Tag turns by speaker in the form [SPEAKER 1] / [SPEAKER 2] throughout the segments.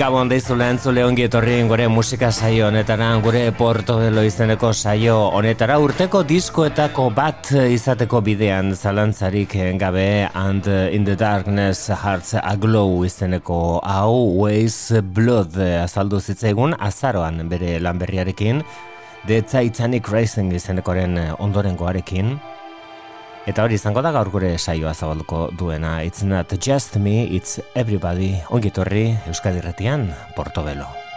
[SPEAKER 1] Gabon deizu lehen ongi etorri gure musika saio honetara, gure Portobelo izeneko saio honetara. Urteko diskoetako bat izateko bidean zalantzarik gabe and in the darkness hearts aglow izeneko hau ways blood azaldu zitzaigun azaroan bere lanberriarekin The Titanic Racing izenekoren ondoren goarekin Eta hori izango da gaur gure saioa zabalduko duena. It's not just me, it's everybody. Ongitorri Euskadi Retian, Portobelo.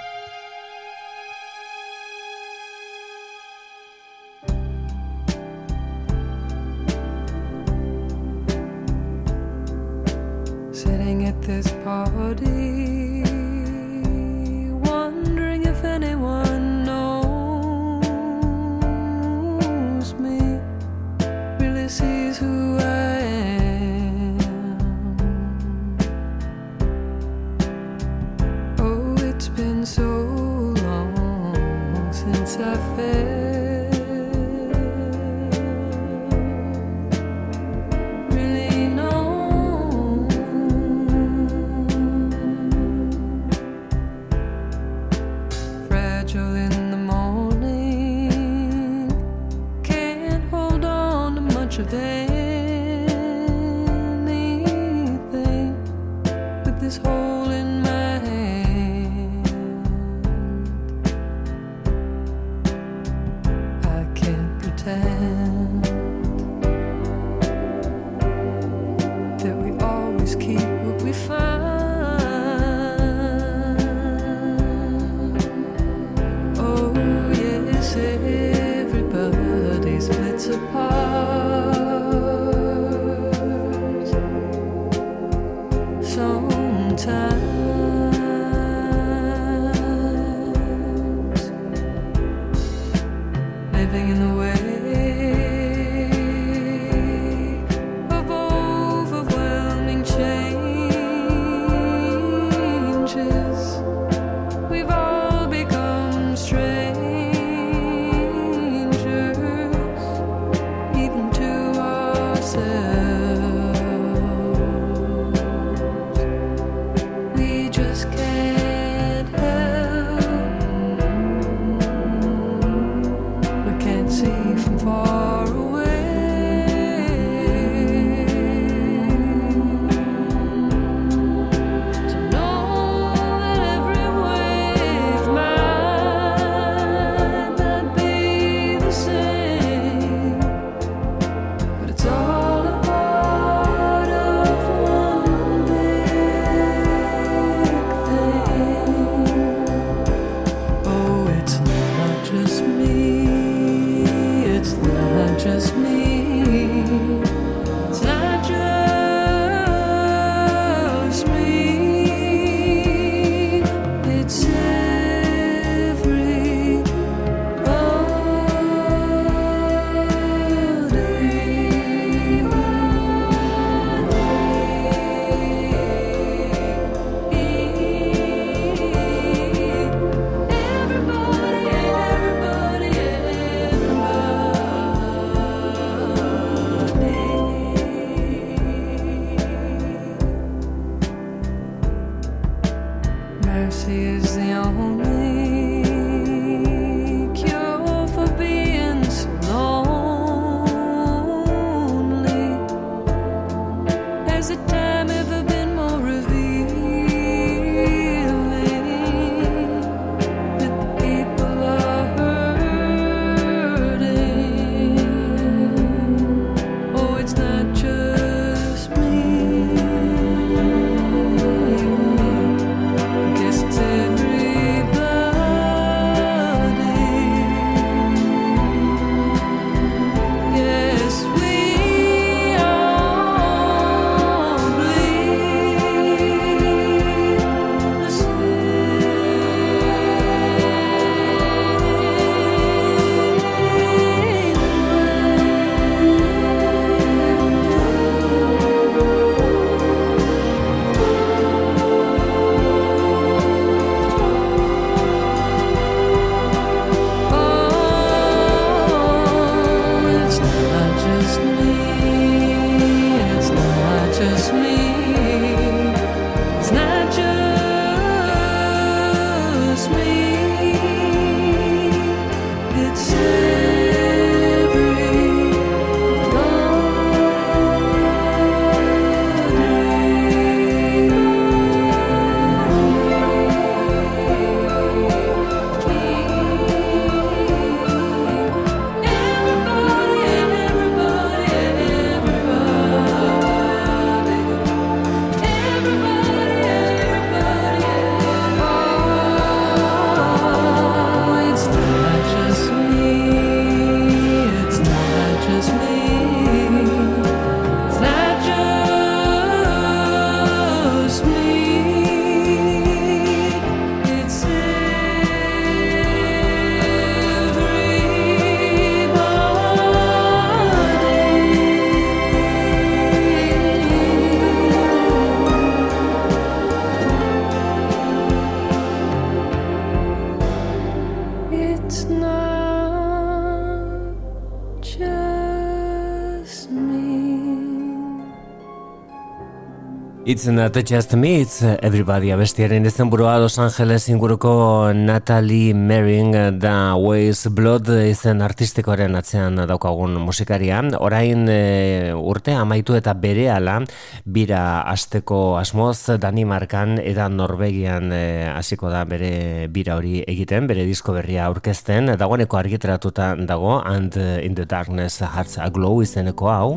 [SPEAKER 1] It's not just me, it's everybody. Abestiaren izen burua Los Angeles inguruko Natalie Merring da Ways Blood izen artistikoaren atzean daukagun musikaria. Orain e, urte amaitu eta bere ala bira asteko asmoz Danimarkan eta Norvegian e, hasiko da bere bira hori egiten, bere disko berria aurkezten, dagoeneko argitratuta dago And in the Darkness Hearts Aglow izeneko hau.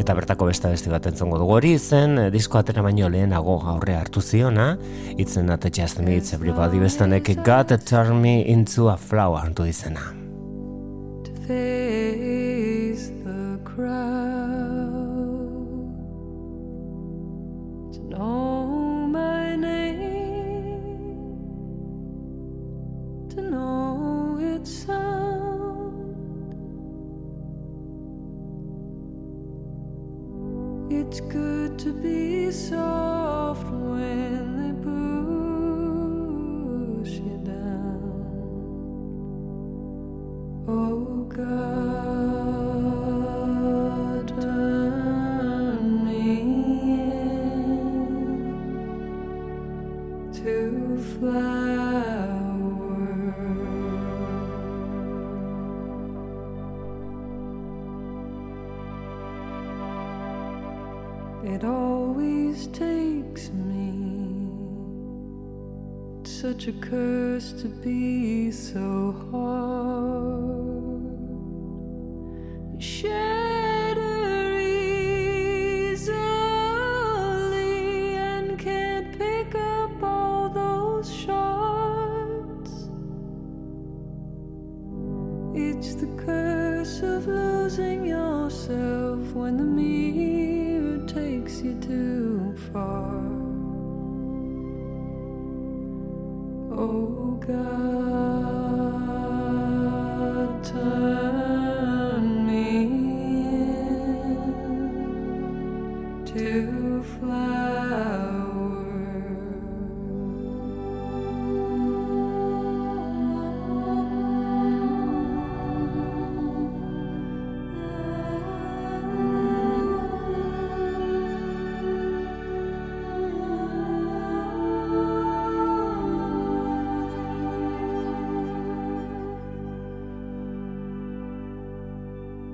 [SPEAKER 1] Eta bertako beste beste bat entzongo dugu hori zen eh, disko atera baino lehenago aurre hartu ziona. Itzen at just needs everybody. Bestanek to turn me into a flower hartu izena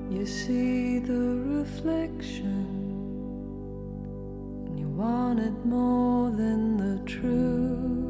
[SPEAKER 1] You see the reflection, and you want it more than the truth.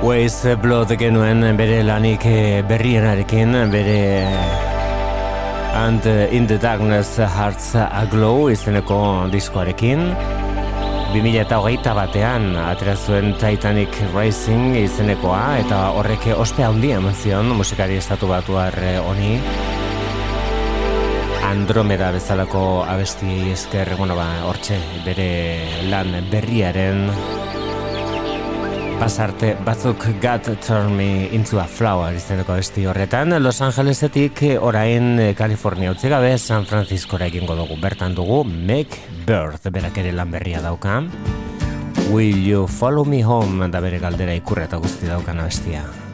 [SPEAKER 2] Ways Blood genuen bere lanik eh, berrienarekin, bere And in the Darkness Hearts Aglow izeneko diskoarekin. 2008 batean aterazuen Titanic Racing izenekoa eta horrek ospea handia eman zion musikari estatu batu arre honi. Andromeda bezalako abesti esker, bueno ba, hortxe bere lan berriaren pasarte batzuk gat turn me into a flower izeneko besti horretan. Los Angelesetik orain California utzi gabe San Francisco egingo dugu. Bertan dugu Make Birth berak ere lan berria dauka. Will you follow me home da bere galdera ikurra guzti daukan abestia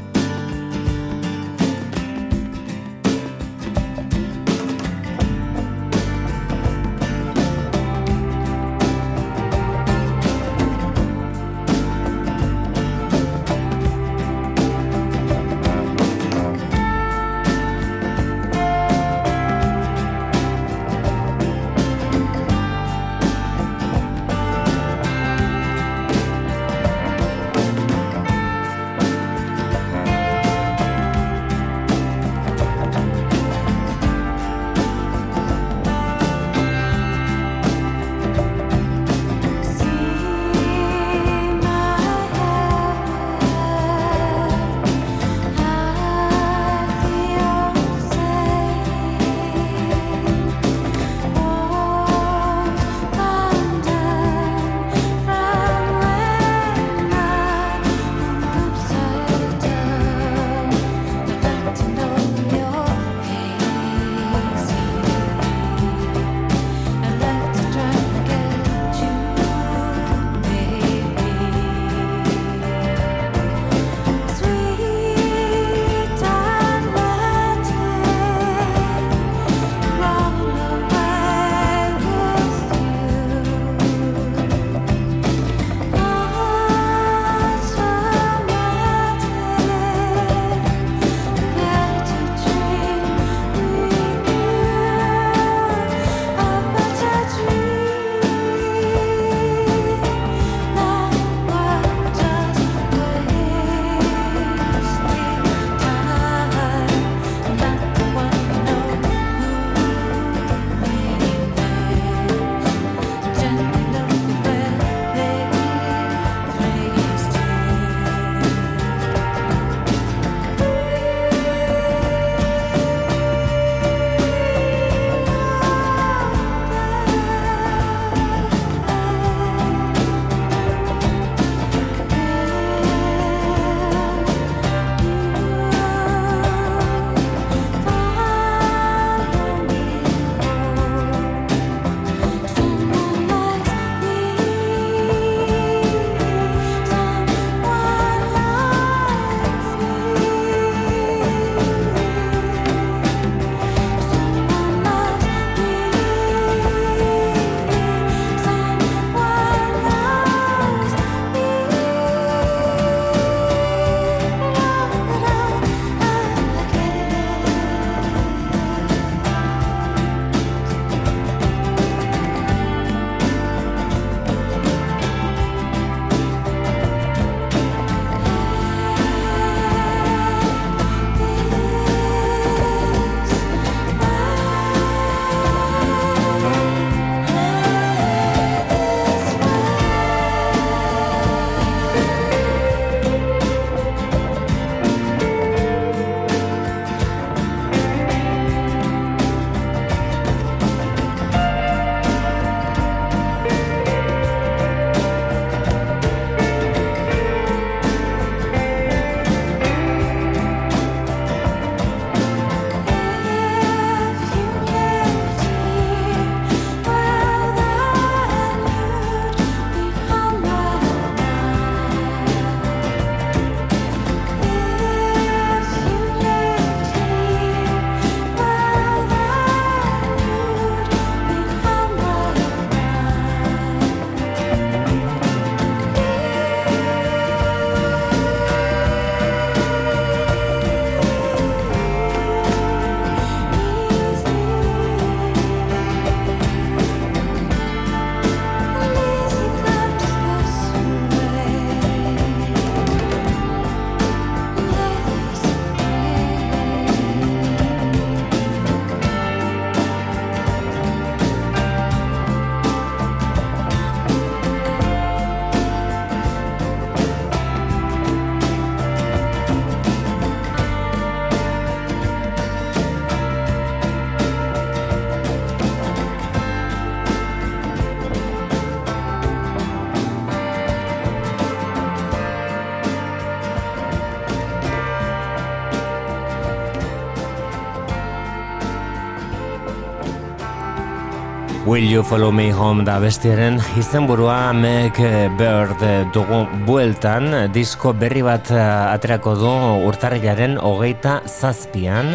[SPEAKER 2] Will You Follow Me Home da bestiaren izenburua Meg Bird dugu bueltan. Disko berri bat eh, aterako du urtarrilaren hogeita zazpian.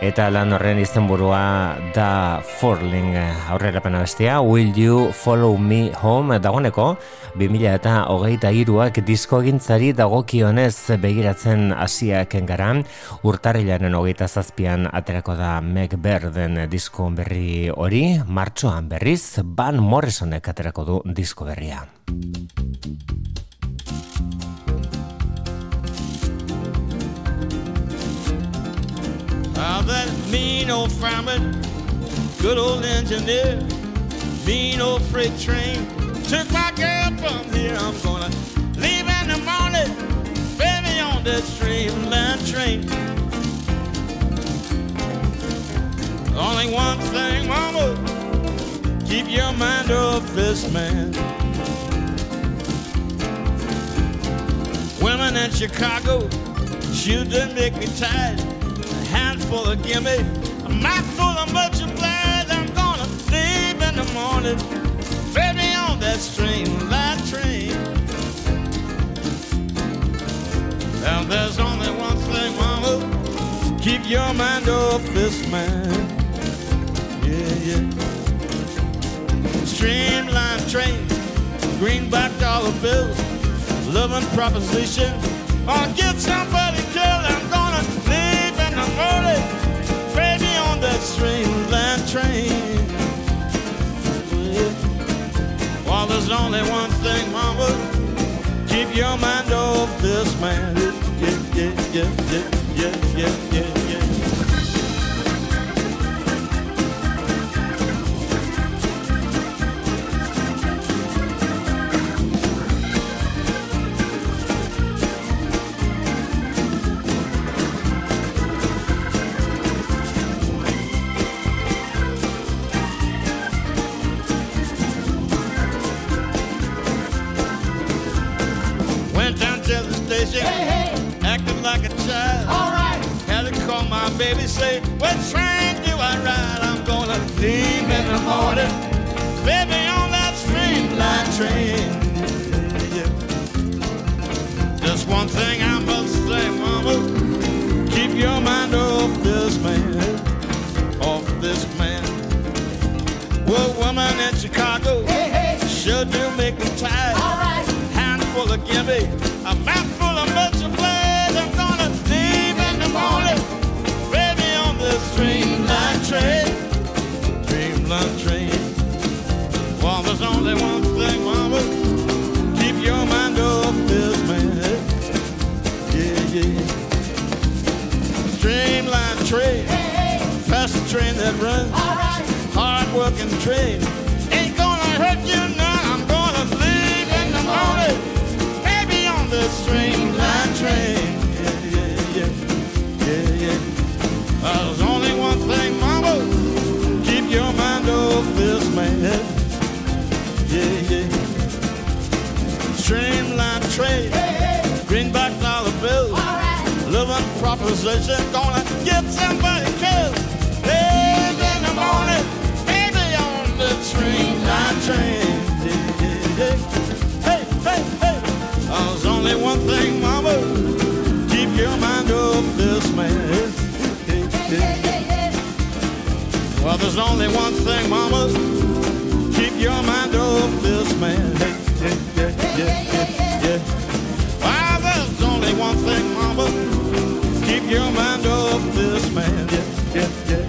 [SPEAKER 2] Eta lan horren izenburua da Forling aurrera pena bestia. Will You Follow Me Home dagoeneko 2000 eta hogeita iruak disko gintzari dagokionez begiratzen asiak engara urtarrilaren hogeita zazpian aterako da Meg Berden disko berri hori. Martxoan berriz Van Morrisonek aterako du disko berria.
[SPEAKER 3] How that mean old fireman, good old engineer, mean old freight train took my girl from here. I'm gonna leave in the morning, baby, on that streamline train. Only one thing, mama, keep your mind off this man. Women in Chicago, shoot them make me tired A handful of gimme, a mouthful of much obliged. I'm gonna leave in the morning, baby, on that train. Now there's only one thing, mama, keep your mind off this man. Yeah, yeah. Streamline train, greenback dollar bills, loving proposition, or get somebody killed. I'm gonna leave in the morning, baby, on that streamline train. There's only one thing, mama, keep your mind off this man. Yeah, yeah, yeah, yeah, yeah, yeah, yeah, train. Ain't gonna hurt you none. I'm gonna leave in the morning, baby, on this streamline train. Yeah, yeah, yeah, yeah, yeah. There's only one thing, mama, keep your mind off this man. Yeah, yeah. Streamline trade, greenback dollar bills, right. living proposition, gonna get somebody Yeah, yeah, yeah. Hey, hey, hey. There's only one thing, mama, keep your mind off this man. Well, there's only one thing, mama. Keep your mind off this man. Yeah, yeah, yeah, yeah. Well, there's only one thing, mama. Keep your mind off this man. Yeah, yeah, yeah,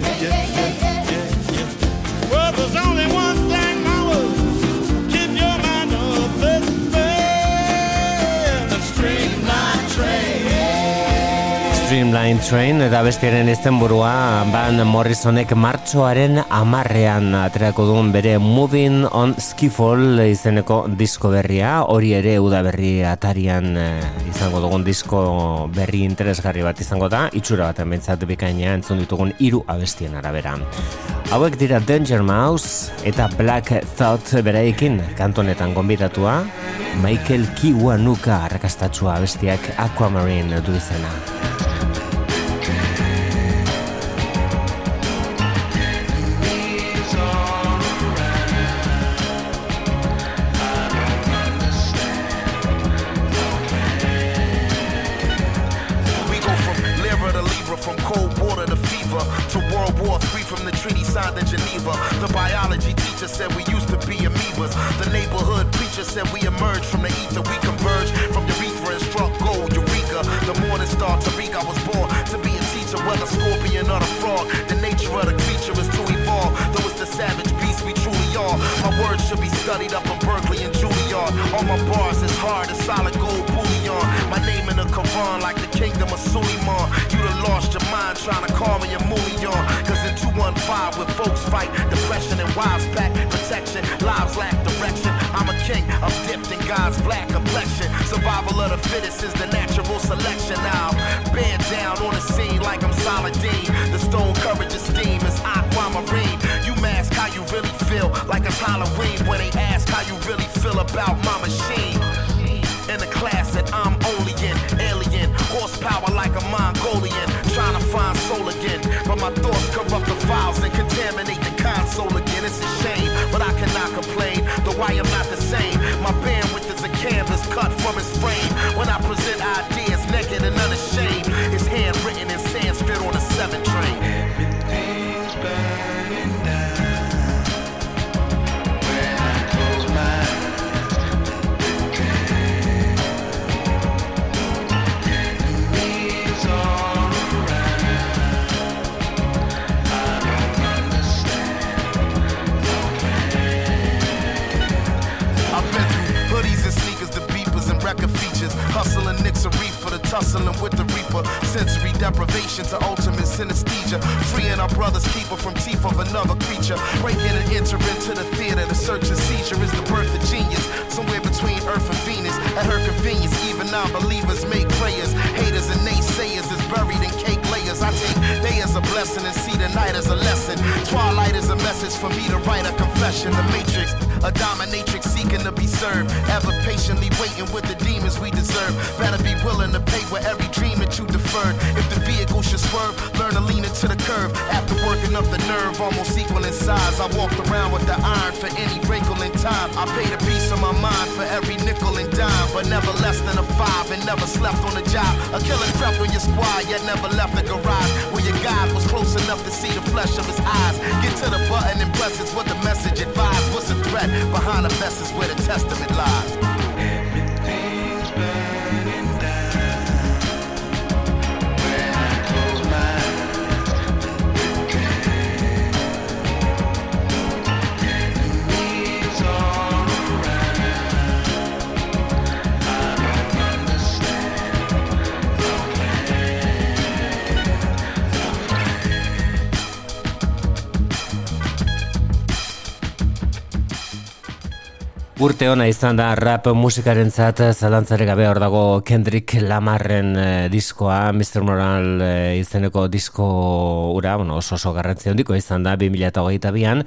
[SPEAKER 3] Streamline Train
[SPEAKER 2] eta bestiaren izenburua Van Morrisonek martxoaren amarrean aterako duen bere Moving on Skiffle izeneko disko berria. Hori ere udaberri atarian eh, izango dugun disko berri interesgarri bat izango da. Itxura bat enbentzat bikaina entzun ditugun hiru abestien arabera. Hauek dira Danger Mouse eta Black Thought bereikin kantonetan gonbidatua. Michael Kiwanuka arrakastatua abestiak Aquamarine du izena
[SPEAKER 4] trying to call me a Mulion. Cause in 215 with folks fight, depression and wives back, protection, lives lack direction. I'm a king, I'm dipped in God's black complexion. Survival of the fittest is the natural selection. Now, bend down on the scene like I'm Saladin. The stone courage esteem is aquamarine. You mask how you really feel, like it's Halloween when they ask how you really feel about my machine. In the class that I'm my thoughts corrupt the files and contaminate the console again. It's a shame, but I cannot complain. Though I am tussling with the reaper. Sensory deprivation to ultimate synesthesia. Freeing our brother's keeper from teeth of another creature. Breaking and entering to the theater, the search and seizure is the birth of genius. Somewhere between Earth and Venus. At her convenience, even non-believers make prayers. Haters and naysayers is buried in cake layers. I take day as a blessing and see the night as a lesson. Twilight is a message for me to write a confession. The matrix, a dominatrix seeking to be served. Ever patiently waiting with the demons we deserve. Better be willing to pay with every dream that you deferred. If the vehicle should swerve, learn to lean into the curve. After working up the nerve, almost equal in size. I walked around with the iron for any wrinkle in time. I paid a piece of my mind for every nickel and dime, but never less than a five and never slept on the job. A killer crept on your squad, yet never left the garage. Where your God was close enough to see the flesh of his eyes. Get to the button and press it's what the message advised. What's the threat behind the vest is where the testament lies.
[SPEAKER 2] Urte ona izan da rap musikaren zat, zalantzare gabe hor dago Kendrick Lamarren eh, diskoa, Mr. Moral eh, izeneko disko ura, bueno, oso oso garrantzia handiko izan da 2008an,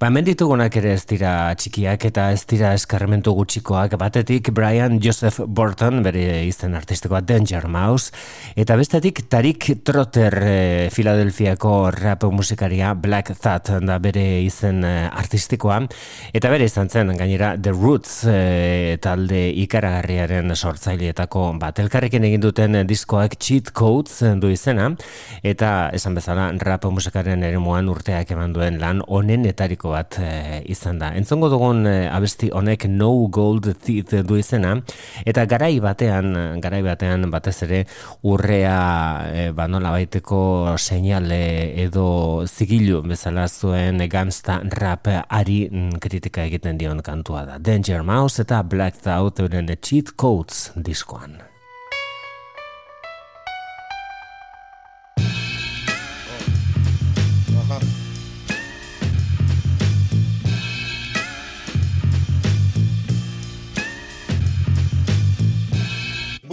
[SPEAKER 2] ba hemen ditugunak ere ez dira txikiak eta ez dira eskarmentu gutxikoak, batetik Brian Joseph Burton, bere izen artistikoa Danger Mouse, eta bestetik Tarik Trotter eh, Philadelphiako rap musikaria Black Thought da bere izen eh, artistikoa, eta bere izan zen gainera The Roots eh, talde ikaragarriaren sortzaileetako bat. Elkarrekin egin duten diskoak Cheat Codes du izena, eta esan bezala rap musikaren eremuan urteak eman duen lan onenetariko bat eh, izan da. Entzongo dugun eh, abesti honek No Gold Teeth du izena, eta garai batean, garai batean batez ere urrea eh, ba nola baiteko seinale edo zigilu bezala zuen gangsta rap ari mm, kritika egiten dion kantua da. Danger Mouse eta Black Thought euren cheat codes diskoan.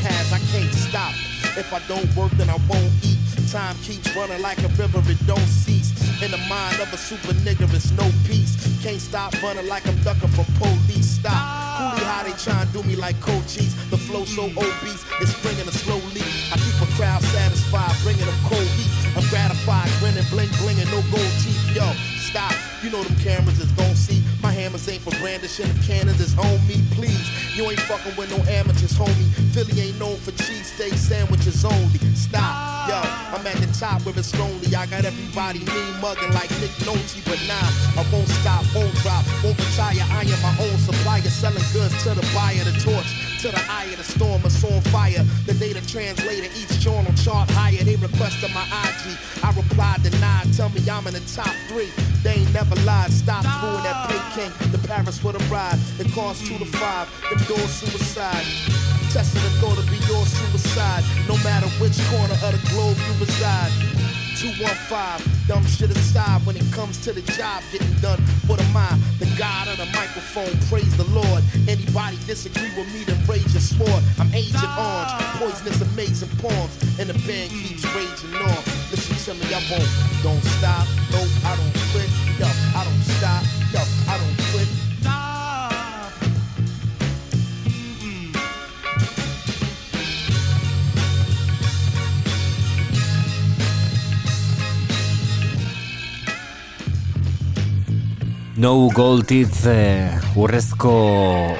[SPEAKER 4] has. I can't stop. If I don't work, then I won't eat. Time keeps running like a river, it don't cease. In the mind of a super nigga, it's no peace. Can't stop running like I'm ducking from police. Stop. Coolie how they tryna do me like cold cheese. The flow so obese, it's bringing a slow leak. I keep a crowd satisfied, bringing them cold heat. I'm gratified, grinning, bling, blinging, no gold teeth. Yo, stop. You know them cameras is. My hammers ain't for brandishing of cannons, it's on me, please. You ain't fucking with no amateurs, homie. Philly ain't known for cheese steak sandwiches only. Stop, yo. I'm at the top where it's lonely. I got everybody mean mugging like Nick Nolte, but nah, I won't stop, won't drop, won't retire. I am my own supplier, selling goods to the buyer, the torch to the eye of the storm, it's on fire. The data translator, each journal chart higher. They requested my IG. I replied, denied. Tell me I'm in the top three. They ain't never lied. Stop fooling that Peking. The Paris with a ride. The cost two to five. Them doors suicide. Testing the thought be your suicide. No matter which corner of the globe you reside. 215, dumb shit aside when it comes to the job getting done. What am I? The God of the microphone, praise the Lord. Anybody disagree with me, then raise your sword. I'm Agent Orange, poisonous, amazing poems, and the band keeps raging on. Listen to me, I won't, don't stop, no, I don't quit, yo, I don't stop,
[SPEAKER 2] No gold teeth eh, urrezko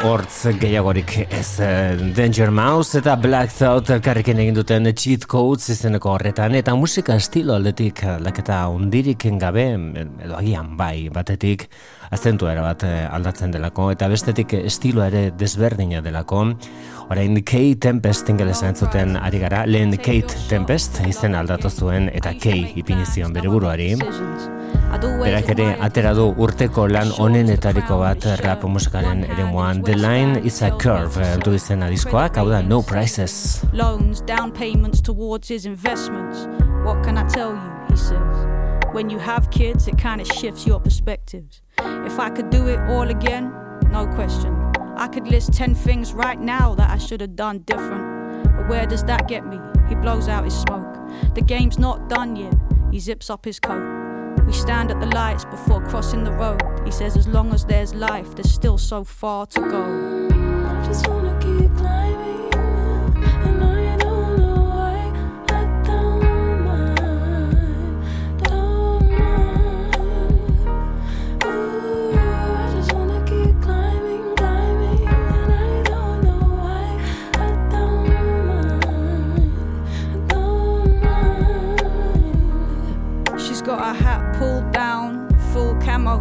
[SPEAKER 2] hortz gehiagorik ez eh, Danger Mouse eta Black Thought elkarrekin egin duten cheat codes izeneko horretan eta musika estilo aldetik aldaketa undirik gabe edo agian bai batetik azentua bat eh, aldatzen delako eta bestetik estilo ere desberdina delako Orain Kate Tempest ingelesa entzuten ari gara, lehen Kate Tempest izen aldatu zuen eta Kay ipinizion bere buruari. Berak ere atera du urteko lan onenetariko bat rap musikaren eremuan The Line is a Curve du izena diskoak, hau da No Prices.
[SPEAKER 5] loans, down payments towards his investments. What can I tell you? He says. When you have kids, it kind of shifts your perspectives. If I could do it all again, no question. I could list 10 things right now that I should have done different. But where does that get me? He blows out his smoke. The game's not done yet. He zips up his coat. We stand at the lights before crossing the road. He says, as long as there's life, there's still so far to go.
[SPEAKER 6] I just wanna keep climbing,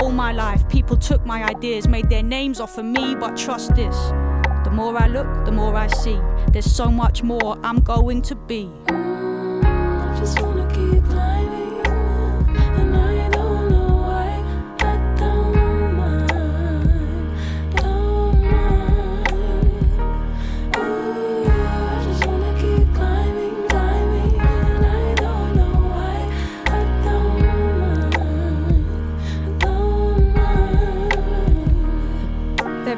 [SPEAKER 5] All my life, people took my ideas, made their names off of me, but trust this. The more I look, the more I see. There's so much more I'm going to be.
[SPEAKER 6] I just wanna keep climbing,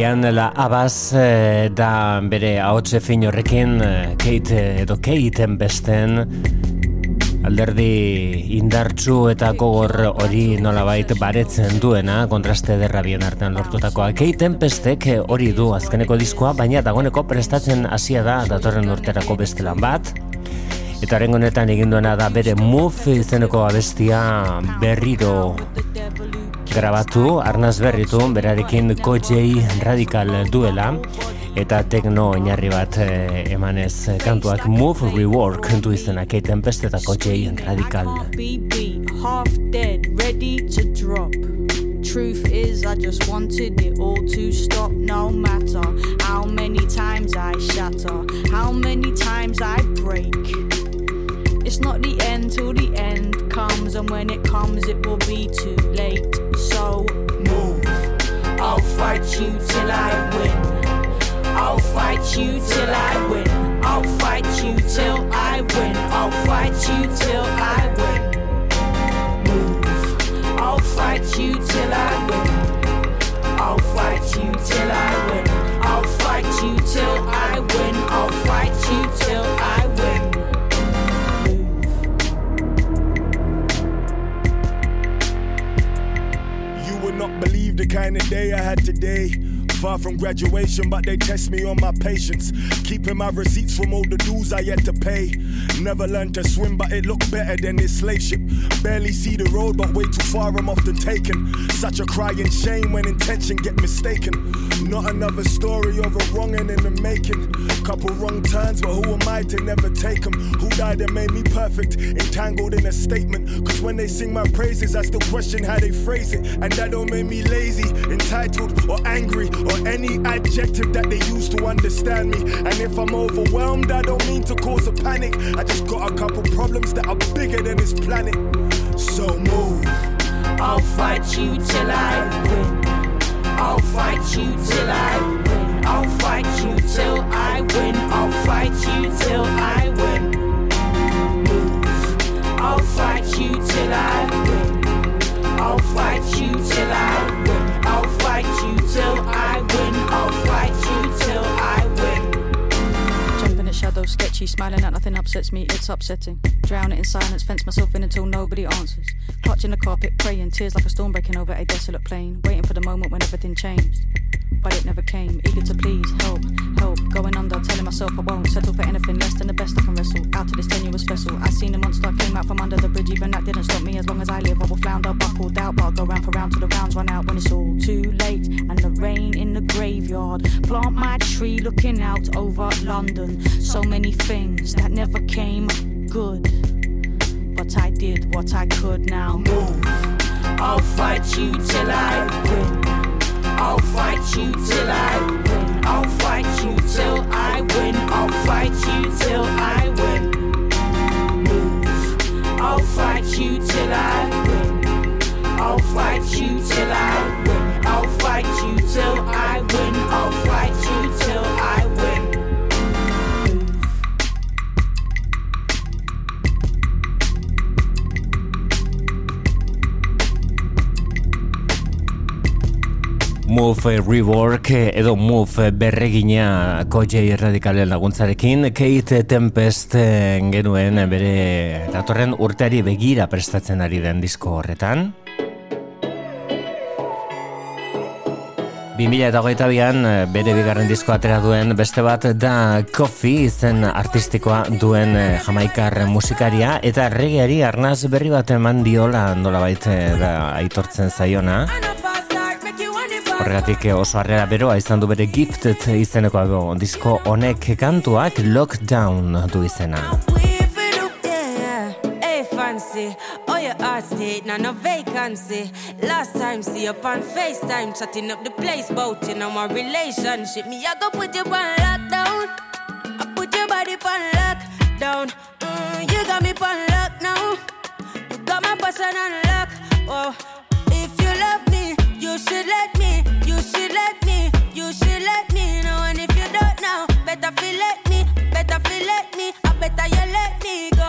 [SPEAKER 2] Lian la Abaz eh, da bere ahotse fin horrekin eh, Kate edo Kateen besten alderdi indartsu eta gogor hori nolabait baretzen duena kontraste derra bien artean lortutakoa. Kateen pestek eh, hori du azkeneko diskoa baina dagoeneko prestatzen hasia da datorren urterako beste lan bat. Eta horrengo honetan egin duena da bere Move izeneko abestia berriro grabatu, arnaz berritu, berarekin Kojei Radical duela, eta tekno oinarri bat eh, emanez kantuak Move Rework du izena Kate Tempest eta Kojei Radical.
[SPEAKER 5] Half dead, ready to drop. Truth is, I just wanted it all to stop. No matter how many times I shatter, how many times I break. It's not the end till the end comes, and when it comes, it will be too late. So move. I'll fight you till I win. I'll fight you till I win. I'll fight you till I win. I'll fight you till I win. Move. I'll fight you till I win. I'll fight you till I win. I'll fight you till I
[SPEAKER 7] kind of day I had today. Far from graduation, but they test me on my patience. Keeping my receipts from all the dues I had to pay. Never learned to swim, but it looked better than this slave ship. Barely see the road, but way too far, I'm often taken. Such a crying shame when intention get mistaken. Not another story of a wronging in the making. Couple wrong turns, but who am I to never take them? Who died and made me perfect? Entangled in a statement. Cause when they sing my praises, I still question how they phrase it. And that don't make me lazy, entitled, or angry, any adjective that they use to understand me. And if I'm overwhelmed, I don't mean to cause a panic. I just got a couple problems that are bigger than this planet. So move.
[SPEAKER 5] I'll fight you till I win. I'll fight you till I win. I'll fight you till I win. I'll fight you till I win. I'll fight you till I win. I'll fight you till I win. I'll fight you till I Sketchy, smiling at nothing upsets me, it's upsetting. Drown it in silence, fence myself in until nobody answers. Clutching the carpet, praying, tears like a storm breaking over a desolate plain. Waiting for the moment when everything changed. But it never came, eager to please, help, help. Going under, telling myself I won't settle for anything less than the best I can wrestle. Out to this tenuous vessel. I seen a monster came out from under the bridge, even that didn't stop me. As long as I live, I will flounder, buckled out. But I'll go round for round till the rounds run out when it's all too late. And the rain in the graveyard. Plant my tree looking out over London. So many things that never came good. But I did what I could now. Move. I'll fight you till I win. I'll fight you till I win. I'll fight you till I win. I'll fight you till I win. I'll fight you till I win. I'll fight you till I win. I'll fight you till I win. I'll
[SPEAKER 2] Move Rework edo Move berregina Kojei Radikalen laguntzarekin. Kate Tempest genuen bere datorren urteari begira prestatzen ari den disko horretan. 2008an eh, bere bigarren disko atera duen beste bat da Coffee izen artistikoa duen eh, jamaikar musikaria eta regeari arnaz berri bat eman diola nolabait eh, da aitortzen zaiona Horregatik eh, oso harrera beroa izan du bere gifted izeneko ago disko honek kantuak lockdown du izena.
[SPEAKER 8] Fancy. Oh, your heart state, now no vacancy. Last time, see up on FaceTime, chatting up the place, bout in our relationship. Me, I go put you on lockdown. I put your body on lockdown. Mm, you got me on lock now. You got my passion on lock. Oh, you should let me. You should let me. You should let me know. And if you don't know, better feel let me. Better feel let me. I better you let me go.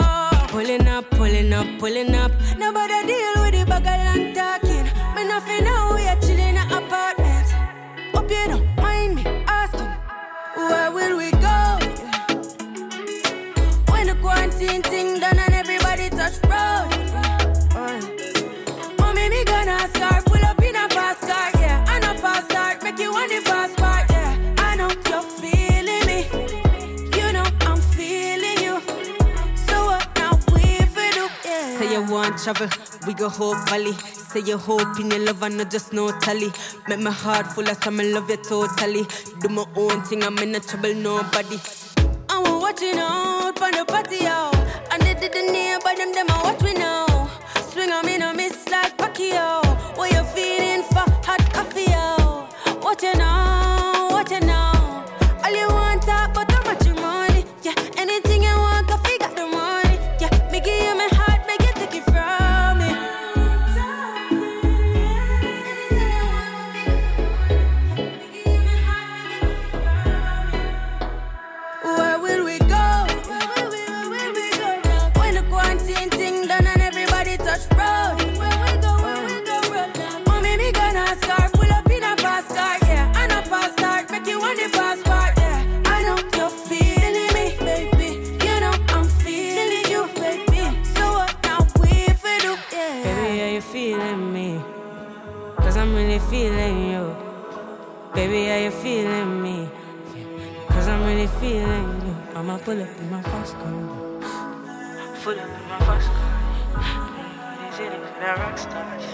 [SPEAKER 8] Pulling up, pulling up, pulling up. Nobody deal with the bugger and talking. Me nothing know travel, we go whole valley. Say you hope in your love and not just no tally. Make my heart full of some love you totally. Do my own thing, I'm in no trouble, nobody. I'm watching out for the patio. And they did the neighbor, them, them, I watch we now. Swing on me, no miss like Pacquiao. You feeling me? Cause I'm really feeling you. I'ma pull up in my fast car. Pull up in my fast car. These niggas, they're rock stars.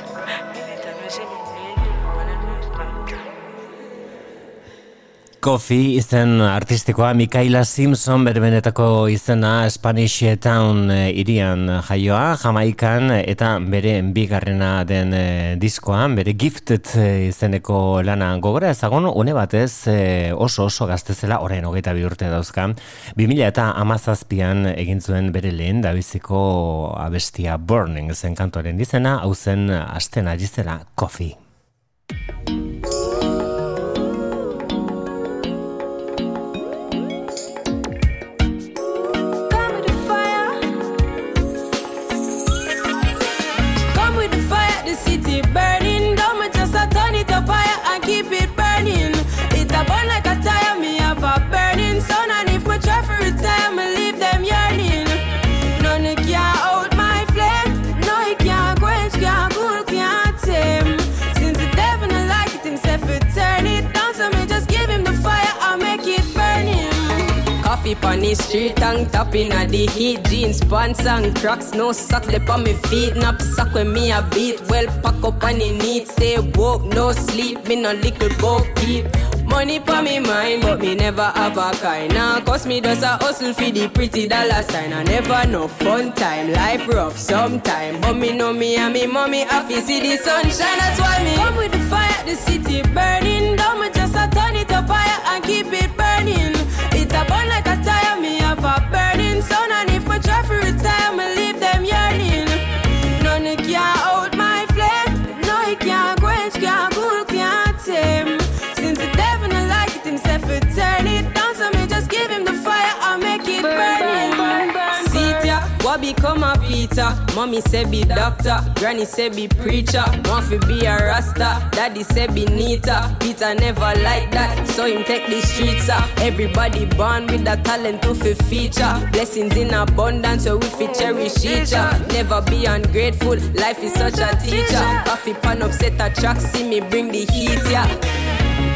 [SPEAKER 2] Coffee izen artistikoa Mikaela Simpson berbenetako izena Spanish Town eh, irian jaioa, Jamaikan eta bere bigarrena den eh, diskoan, bere gifted eh, izeneko lana gogora ezagun, une batez eh, oso oso gaztezela orain hogeita bi urte dauzka. 2000 eta amazazpian egin zuen bere lehen dabiziko abestia Burning zen kantoren izena, hau zen asten ari zela Coffee.
[SPEAKER 8] Coffee pon the street, tongue tapping at the heat. Jeans, pants and cracks, no socks, lip on me feet. Nap sock when me a beat. Well, pack up on the neat. Stay woke, no sleep. Me no little go keep. Money pa me mind, but me never have a kind. Now, cause me does a hustle for the pretty dollar sign. I never no fun time, life rough sometime. But me know me and me mommy happy see the sunshine. That's why me come with the fire, the city burning. Down me just so not eater. Mommy say be doctor, granny say be preacher. Muffy be a rasta, daddy say be neater. Peter never like that, so him take the streets up. Everybody born with a talent to fi feature. Blessings in abundance, so we fi oh, cherish each other. Never be ungrateful, life is such a teacher. Puffy pan upset a track, see me bring the heat, yeah.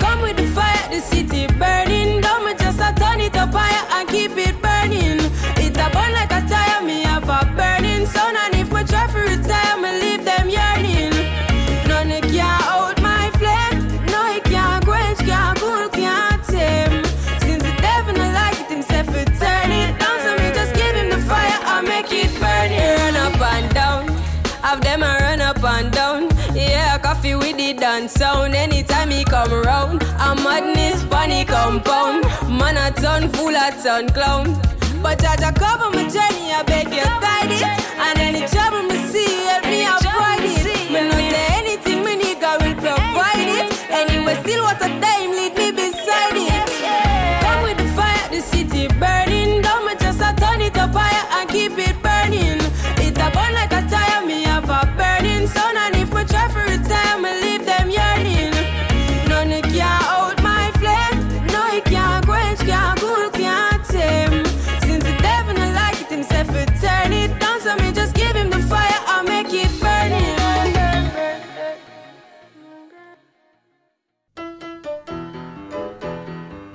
[SPEAKER 8] Come with the fire, the city burning. Don't me just a turn it up higher and keep it son, and if my try for retire, me leave them yearning. None can out my flame, no he can't quench, can't cool, can't tame. Since the devil not like it himself, he turn it down, so me just give him the fire, I make it burn. He Run up and down, have them a run up and down. Yeah, coffee with the dance sound. Anytime he come round, a madness funny compound. Man a ton fool a ton clown, but Jaja cover my journey.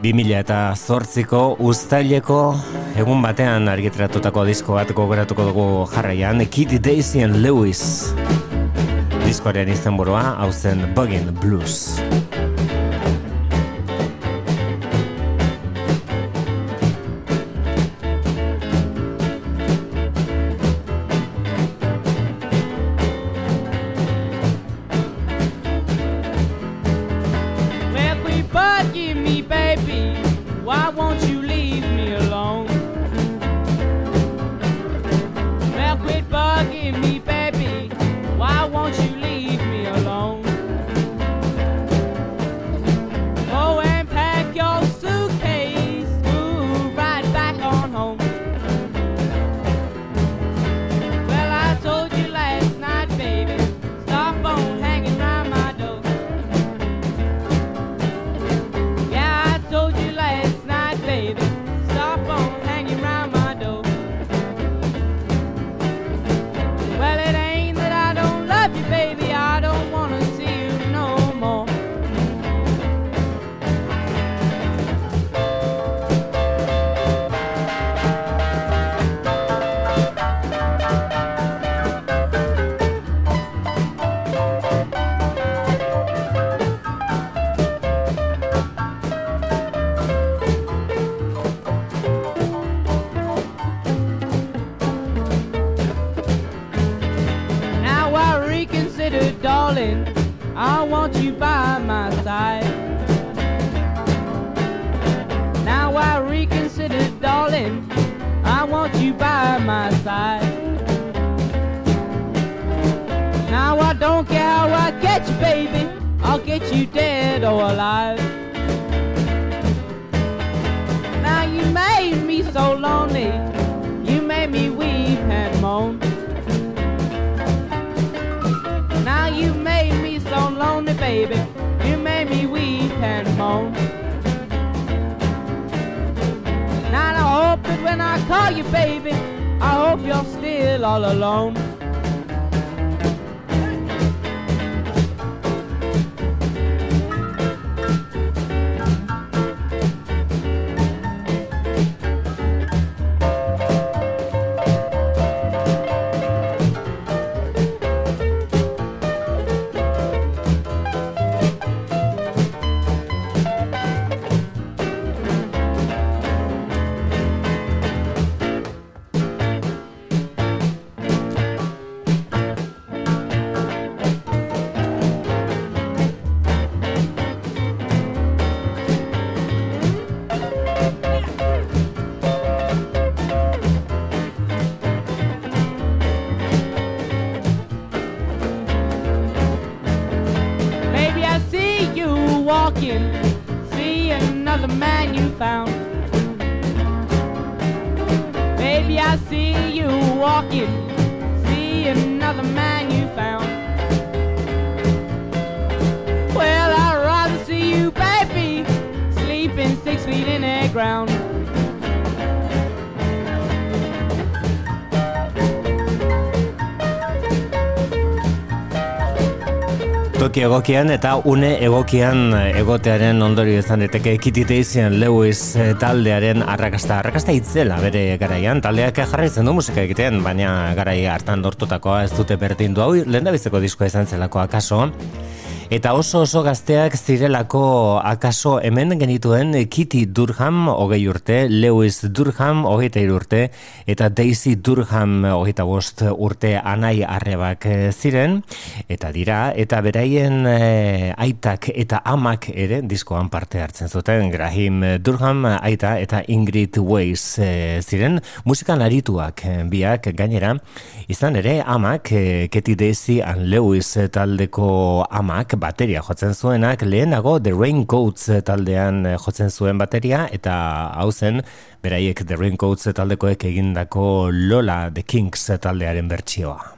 [SPEAKER 9] 2000 eta zortziko ustaileko egun batean argitratutako disko bat gogoratuko dugu jarraian Kid Daisy and Lewis. Diskoaren izenburua hau zen Buggin Blues.
[SPEAKER 2] Egokian eta une egokian egotearen ondorio izan daiteke Kitty Daisyen Lewis eh, taldearen arrakasta. Arrakasta itzela bere garaian, taldeak jarraitzen du musika egiten, baina garai hartan dortutakoa ez dute berdindu hau, lehendabizeko diskoa izan zelako akaso. Eta oso oso gazteak zirelako akaso hemen genituen Kitty Durham hogei urte, Lewis Durham hogeita urte, eta Daisy Durham hogeita bost urte anai arrebak eh, ziren, eta dira, eta beraien eh, aitak eta amak ere diskoan parte hartzen zuten, Graham Durham aita eta Ingrid Weiss eh, ziren, musikan arituak biak gainera, izan ere amak, eh, Katie Daisy and Lewis taldeko amak, bateria jotzen zuenak, lehenago The Raincoats taldean eh, jotzen zuen bateria, eta hau zen, beraiek The Raincoats taldekoek egindako Lola The Kings taldearen bertsioa.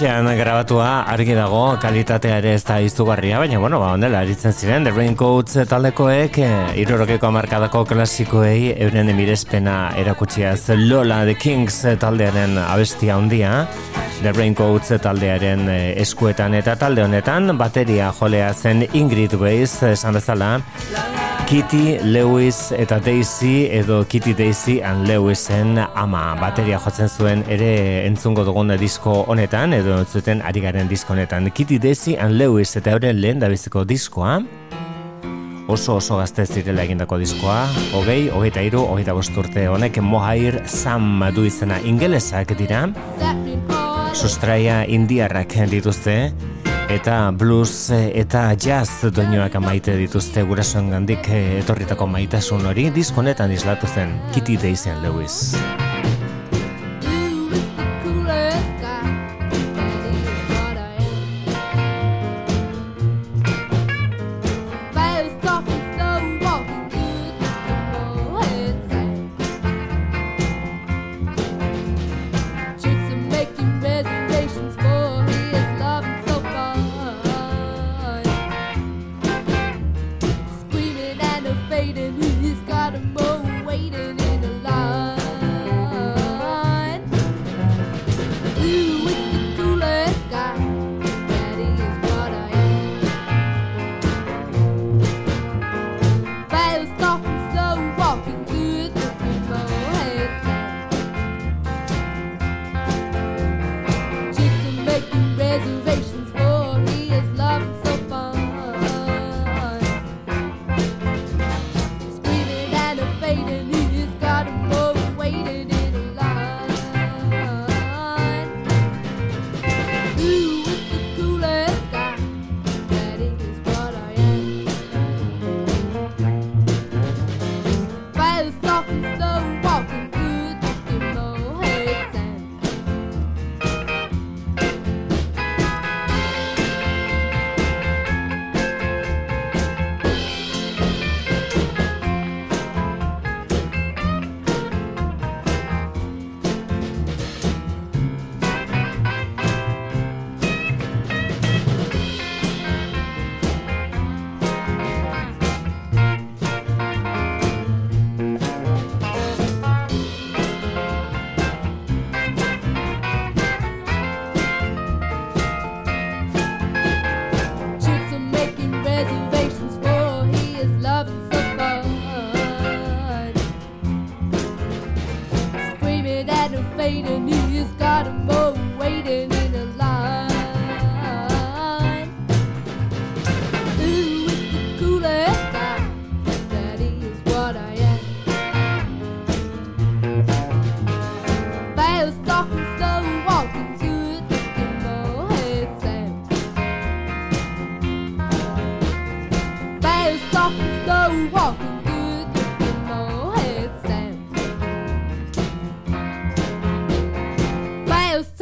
[SPEAKER 6] Drank
[SPEAKER 2] Etxean grabatua argi dago kalitatea ere ez da izugarria, baina bueno, ba, ondela aritzen ziren, The Raincoats taldekoek, eh, irurokeko markadako klasikoei euren emirespena erakutsiaz. Lola The Kings taldearen abestia handia, The Raincoats taldearen eh, eskuetan eta talde honetan, bateria jolea zen Ingrid Weiss, esan bezala, Kitty, Lewis eta Daisy edo Kitty Daisy and Lewisen ama. Bateria jotzen zuen ere entzungo dugun disko honetan edo entzuten ari garen disko honetan. Kitty Daisy and Lewis eta euren lehen dabiziko diskoa. Oso oso gazte zirela egindako diskoa. Hogei, hogeita iru, hogeita bost urte honek Mohair Sam du izena ingelesak dira. Sustraia indiarrak dituzte eta blues eh, eta jazz doinoak maite dituzte gurasoen gandik eh, etorritako maitasun hori disko honetan islatu zen Kitty and Lewis.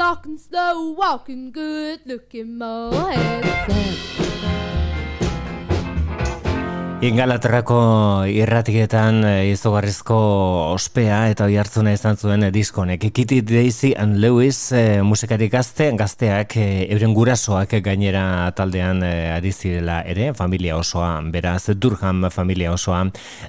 [SPEAKER 6] Talking, slow walking, good looking,
[SPEAKER 10] mohead Sam.
[SPEAKER 2] Ingalaterrako irratietan eh, izugarrizko ospea eta oihartzuna izan zuen eh, diskonek. Kitty Daisy and Lewis eh, musikari gazte, gazteak eh, euren gurasoak gainera taldean eh, ari zirela ere, familia osoa, beraz Durham familia osoa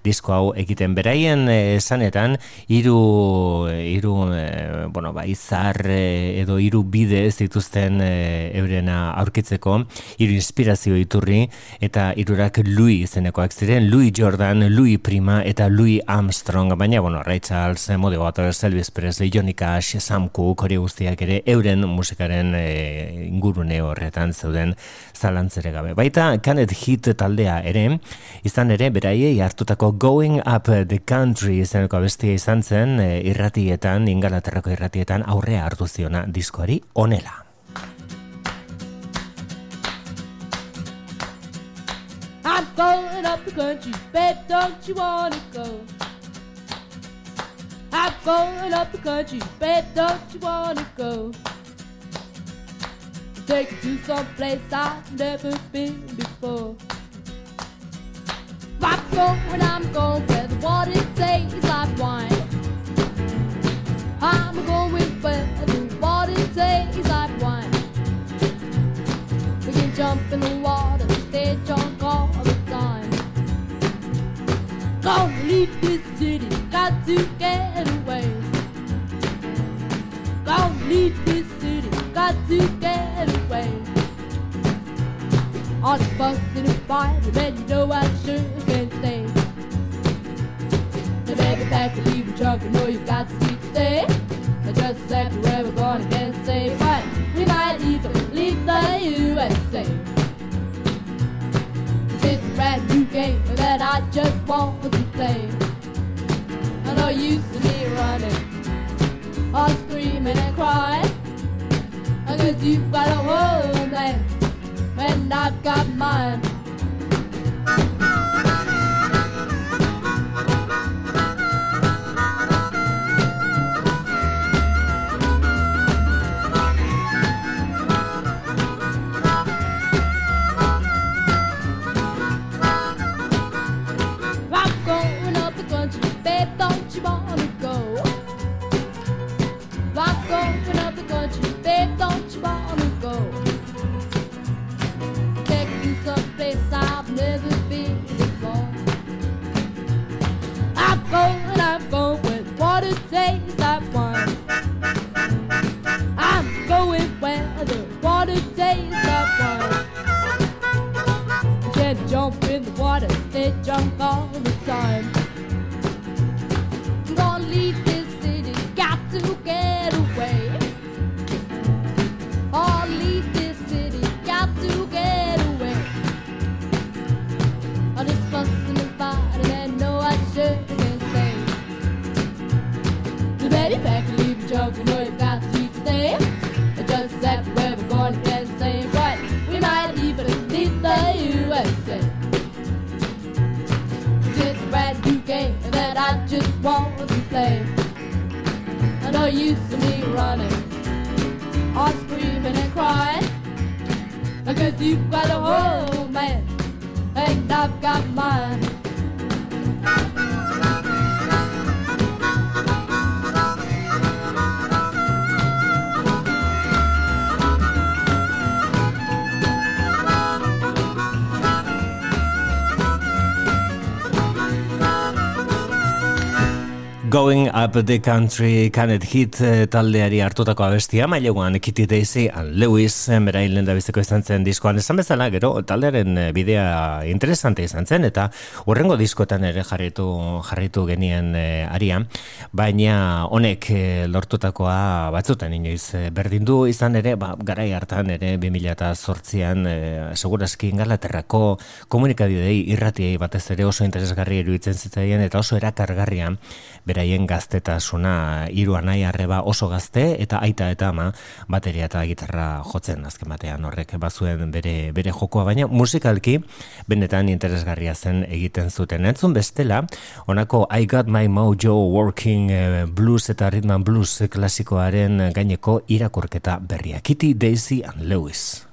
[SPEAKER 2] disko hau egiten beraien esanetan hiru hiru eh, bueno, ba, izar edo hiru bide zituzten eurena aurkitzeko, hiru inspirazio iturri eta hirurak Louis izenekoak ziren, Louis Jordan, Louis Prima eta Louis Armstrong, baina, bueno, Ray Charles, Muddy Waters, Elvis Presley, Johnny Cash, Sam Cooke, hori guztiak ere euren musikaren eh, ingurune horretan zeuden zalantzere gabe. Baita, Canet Hit taldea ere, izan ere, beraiei hartutako Going Up the Country izeneko bestia izan zen, eh, irratietan, ingalaterrako irratietan aurrea hartu ziona diskoari onela.
[SPEAKER 10] I'm going up the country, babe, don't you wanna go? I'm going up the country, babe, don't you wanna go? Take you to some place I've never been before. I'm going, I'm going where the water tastes like wine. I'm going where the water tastes like wine. We can jump in the water, stay drunk all the time. Gonna leave this city, got to get away. Gonna leave this city, got to get away. On the bus in a fire, man, you know I sure can't stay. The baby pack and leave the trunk, you know you got to stay. I just said where we're gonna get safe, but we might even leave the USA. A brand new game that I just want to play. I know you see me running, or screaming and crying. I you've got a homeland, and I've got mine. I'm going, I'm going where the water tastes like wine. I'm going where the water tastes like wine. Can't jump in the water, stay drunk all the time. Leave junk, you know you got to stay. I just said where we're going to get same right. We might even leave the USA. It's a brand new game that I just want to play. I know you see me running, or screaming and crying. Guess you've got a whole man, and I've got mine.
[SPEAKER 2] Going Up the Country Canet Hit eh, taldeari hartutako abestia, maileguan Kitty Daisy and Lewis eh, berain lehen biziko izan zen diskoan. Esan bezala, gero taldearen eh, bidea interesante izan zen, eta urrengo diskotan ere jarritu, jarritu genien eh, aria, baina honek eh, lortutakoa batzutan inoiz eh, berdin du izan ere, ba, garai hartan ere 2008an eh, segurazki ingalaterrako komunikabidei irratiei batez ere oso interesgarri iruditzen zitzaien eta oso erakargarria beraien gaztetasuna hiru anai arreba oso gazte eta aita eta ama bateria eta gitarra jotzen azken batean horrek bazuen bere, bere jokoa. Baina musikalki benetan interesgarria zen egiten zuten. Entzun bestela honako I Got My Mojo Working eh, Blues eta Rhythm and Blues klasikoaren gaineko irakurketa berria. Kitty, Daisy and Lewis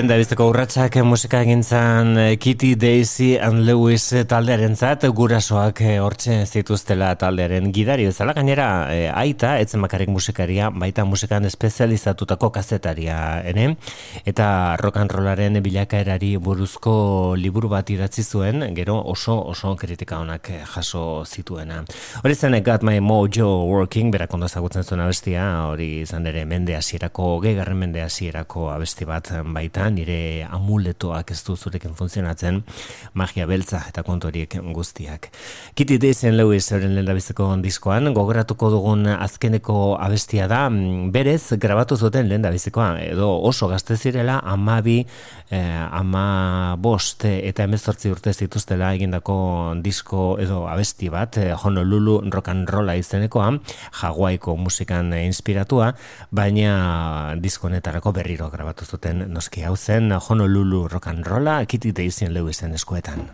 [SPEAKER 2] Lehen da bizteko urratsak musika egintzan eh, Kitty, Daisy and Lewis taldearen zat, gurasoak eh, hortxe zituztela taldearen gidari bezala, gainera eh, aita, etzen bakarrik musikaria, baita musikan espezializatutako kazetaria ere, eta rock and rollaren bilakaerari buruzko liburu bat idatzi zuen, gero oso oso kritika honak eh, jaso zituena. Hori zen Got My Mojo Working, berak ondo ezagutzen zuen abestia, hori izan ere mende hasierako, gehigarren mende hasierako abesti bat baita eta nire amuletoak ez du zurekin funtzionatzen, magia beltza eta kontoriek guztiak. Kitty Daisen Lewis euren lehen diskoan, gogoratuko dugun azkeneko abestia da, mm, berez grabatu zuten lehen dabizikoa, edo oso gazte zirela, amabi, eh, ama bost eta emezortzi urte zituztela egindako disko edo abesti bat, eh, Honolulu rock and rolla izenekoa, Hawaiko musikan inspiratua, baina disko honetarako berriro grabatu zuten noski hau zen Honolulu rock and rolla, Kitty Daisen Lewisen eskuetan.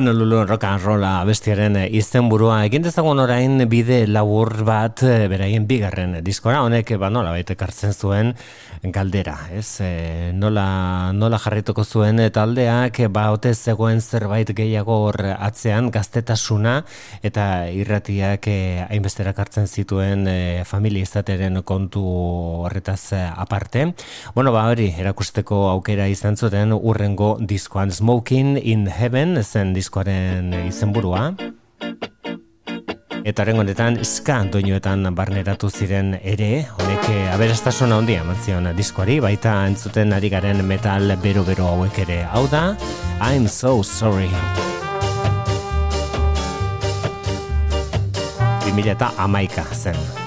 [SPEAKER 11] Honolulu rock
[SPEAKER 2] and rolla bestiaren izenburua egin dezagun orain bide labur bat eh, beraien bigarren diskora. Honek ba nola baita ekartzen zuen galdera, ez? E, nola, nola jarrituko zuen taldeak ba ote zegoen zerbait gehiago hor atzean gaztetasuna eta irratiak e, hainbesterak hartzen zituen e, familia izateren kontu horretaz eh, aparte. Bueno, ba hori erakusteko aukera izan zuten urrengo diskoan Smoking in Heaven zen diskoaren izenburua. Eta horren honetan ska doinuetan barneratu ziren ere, honek eh, aberastasuna handia eman zion diskoari, baita entzuten ari garen metal bero-bero hauek ere. Hau da, I'm so sorry. 2000 eta amaika zen.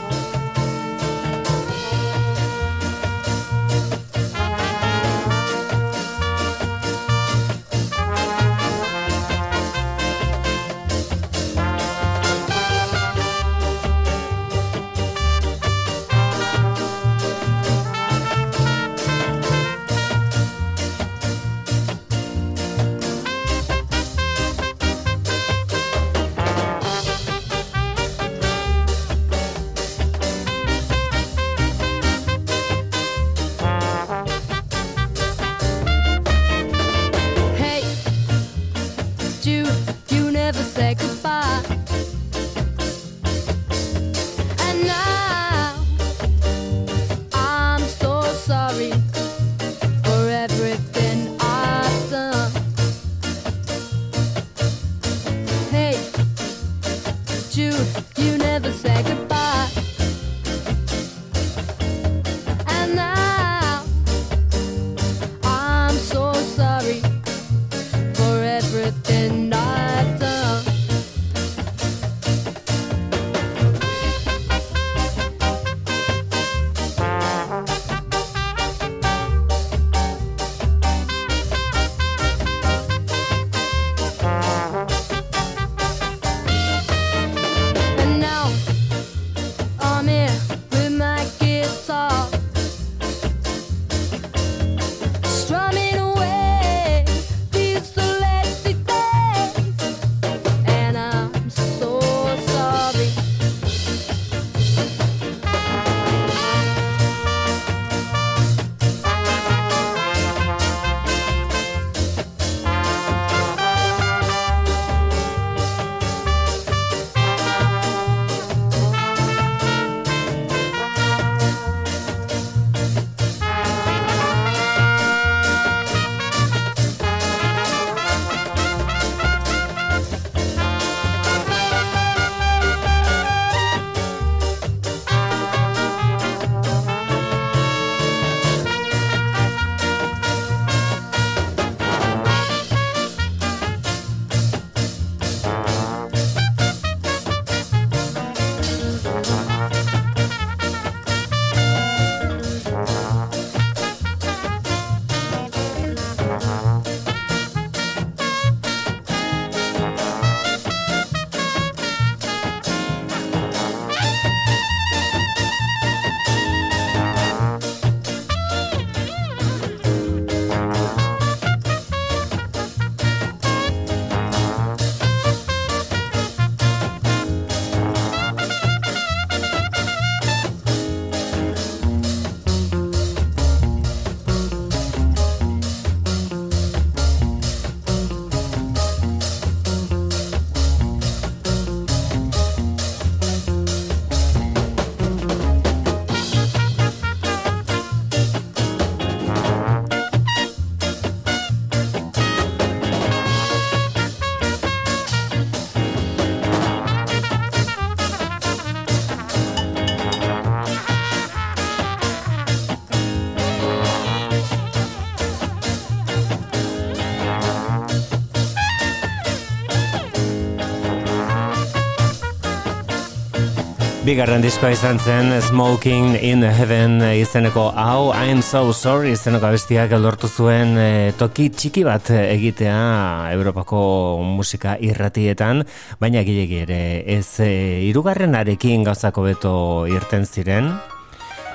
[SPEAKER 2] Bigarren diskoa izan zen Smoking in Heaven izeneko hau I'm so sorry izeneko abestiak lortu zuen e, toki txiki bat egitea Europako musika irratietan baina gilegi ere ez eh, e, irugarrenarekin gauzako beto irten ziren.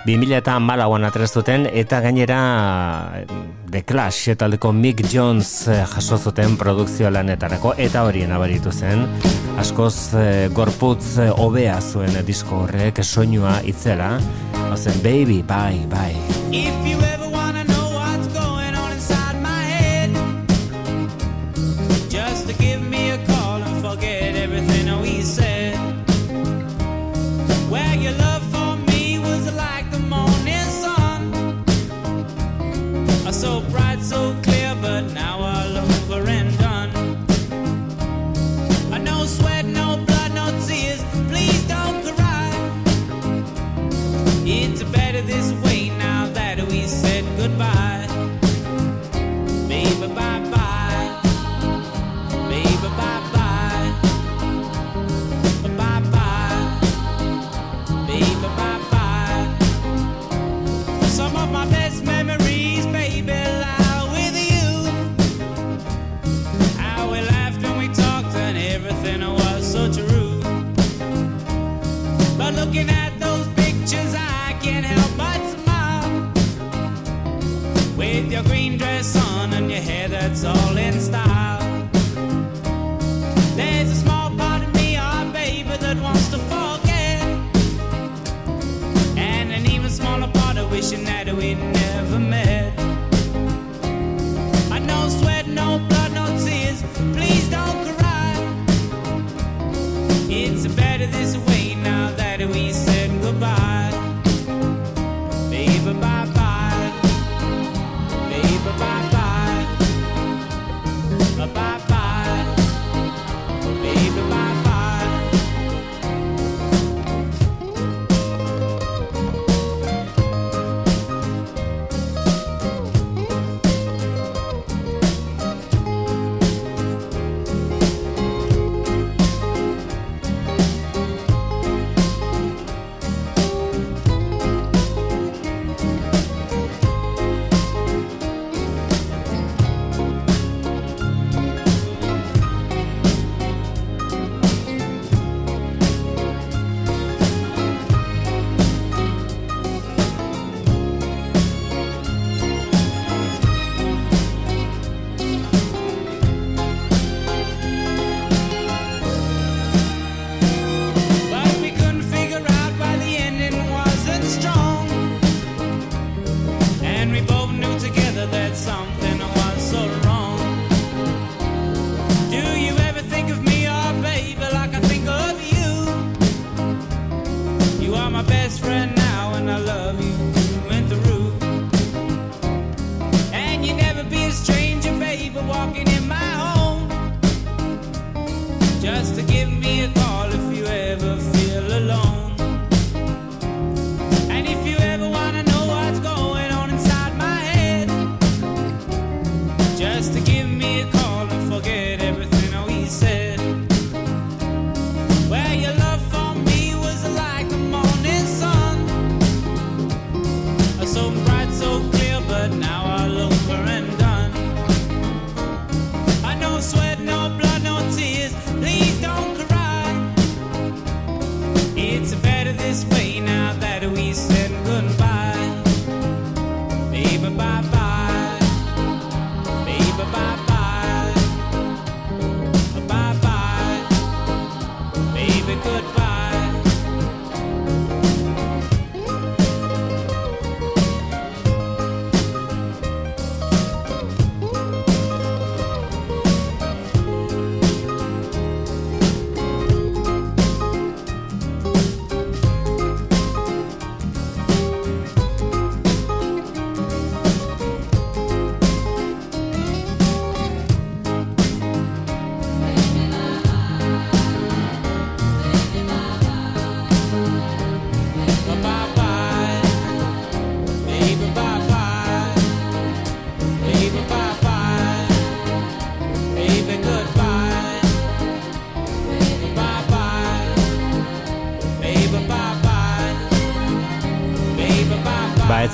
[SPEAKER 2] 2000 eta malauan atreztuten eta gainera The Clash etaldeko Mick Jones eh, jaso zuten produkzio lanetarako eta hori nabaritu zen askoz eh, gorputz eh, hobea zuen disko horrek soinua itzela Ozen, baby, bye, bye.
[SPEAKER 9] If you ever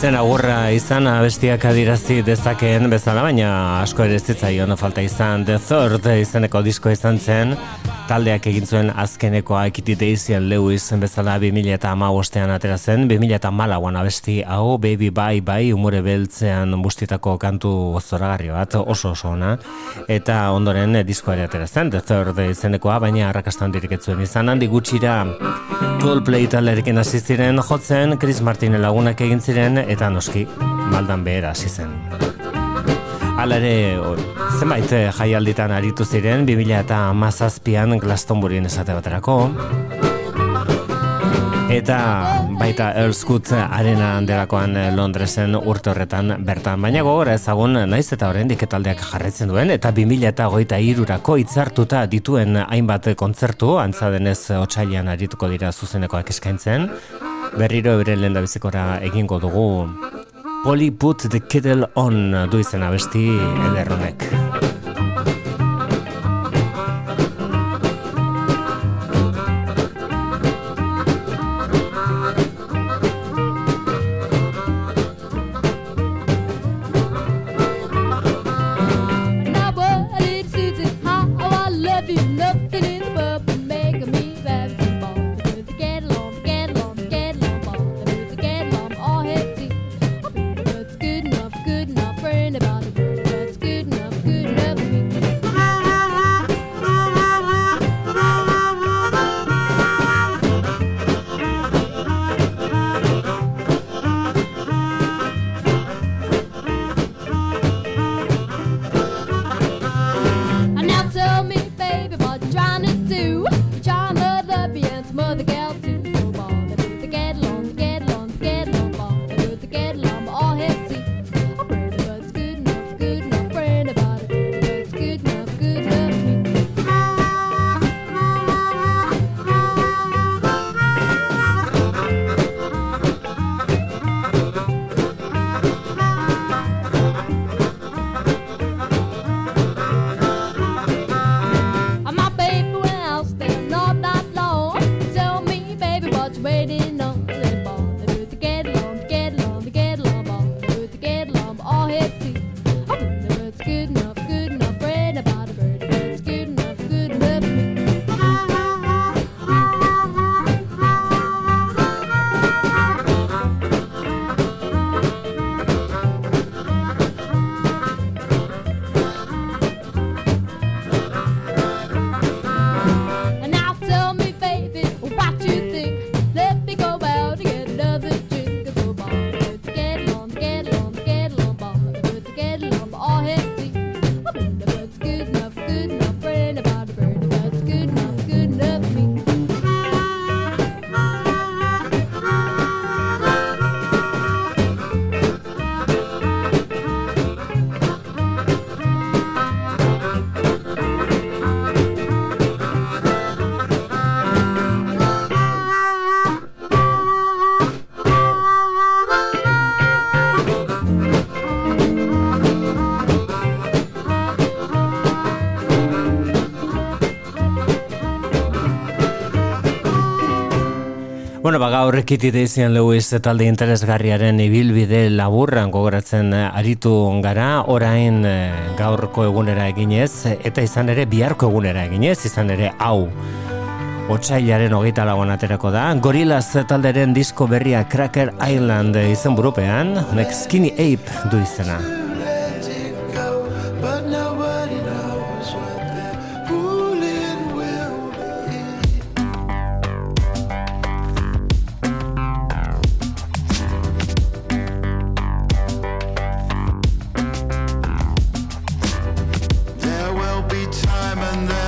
[SPEAKER 2] Etzen agurra izan abestiak adirazi dezakeen bezala, baina asko ere zitzaion falta izan. The Third izeneko disko izan zen, taldeak egin zuen azkenekoa ekiti Daisy Lewis bezala 2000 eta amabostean atera zen, 2000 eta abesti hau Baby Bye Bye umore beltzean bustitako kantu zoragarri bat, oso oso ona, eta ondoren diskoa ere atera zen, The Third izenekoa, baina arrakastan diriketzuen izan, handi gutxira Coldplay talderekin hasi ziren jotzen, Chris Martin lagunak egin ziren, eta noski, maldan behera hasi zen. Hala ere, zenbait eh, jaialditan aritu ziren, 2000 eta amazazpian Glastonburien esate baterako. Eta baita Earlscoot arena delakoan eh, Londresen urte horretan bertan. Baina gogora ezagun naiz eta oraindik taldeak jarraitzen duen eta 2000 eta goita irurako itzartuta dituen hainbat kontzertu, antza denez otsailean arituko dira zuzenekoak eskaintzen. Berriro euren lehen egingo dugu Polly Put the Kettle On du izena besti ederronek. Bueno, ba, gaur ekiti Daisy Lewis talde interesgarriaren ibilbide laburran gogoratzen eh, aritu gara, orain eh, gaurko egunera eginez, eta izan ere biharko egunera eginez, izan ere hau. Otsailaren hogeita laguan aterako da, Gorillaz talderen disko berria Cracker Island izen burupean, honek Skinny Ape du izena.
[SPEAKER 12] Time and there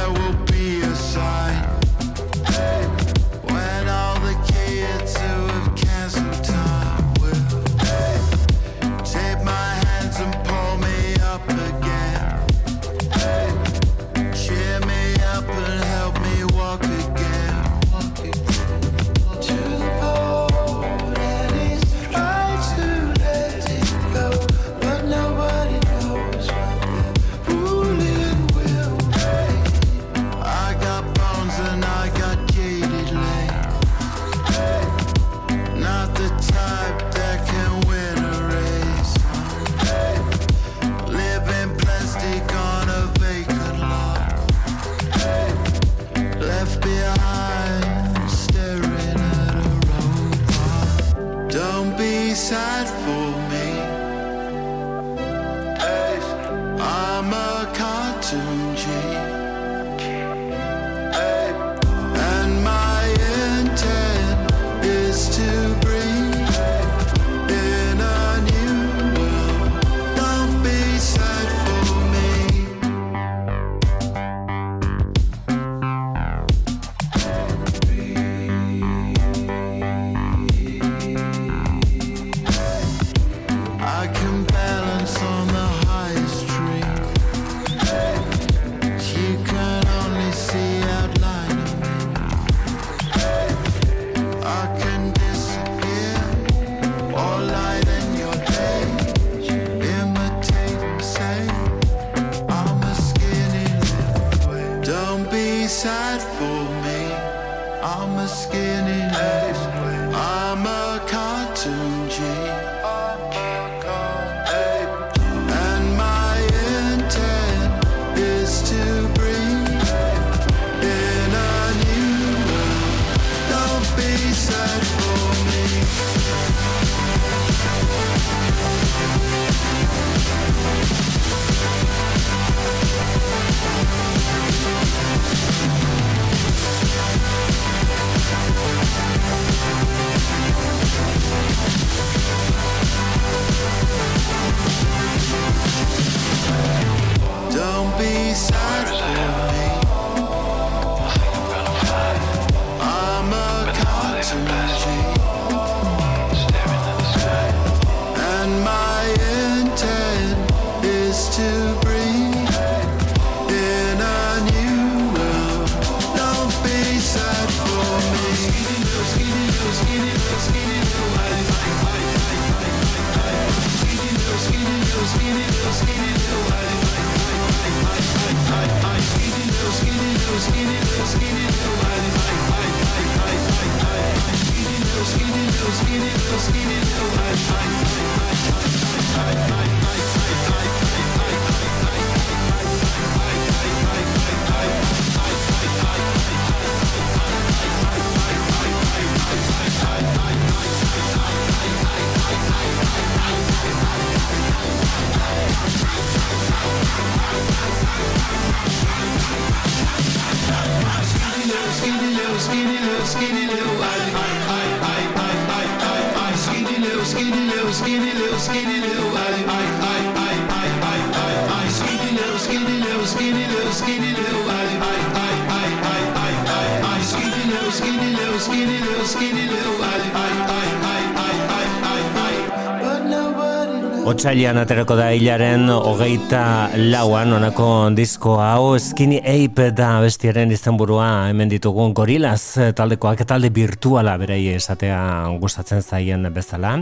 [SPEAKER 2] irailean aterako da hilaren hogeita lauan onako disko hau. Skinny Ape da bestiaren izenburua. Hemen ditugun gorilaz eh, taldekoak talde virtuala berei esatea gustatzen zaien bezala.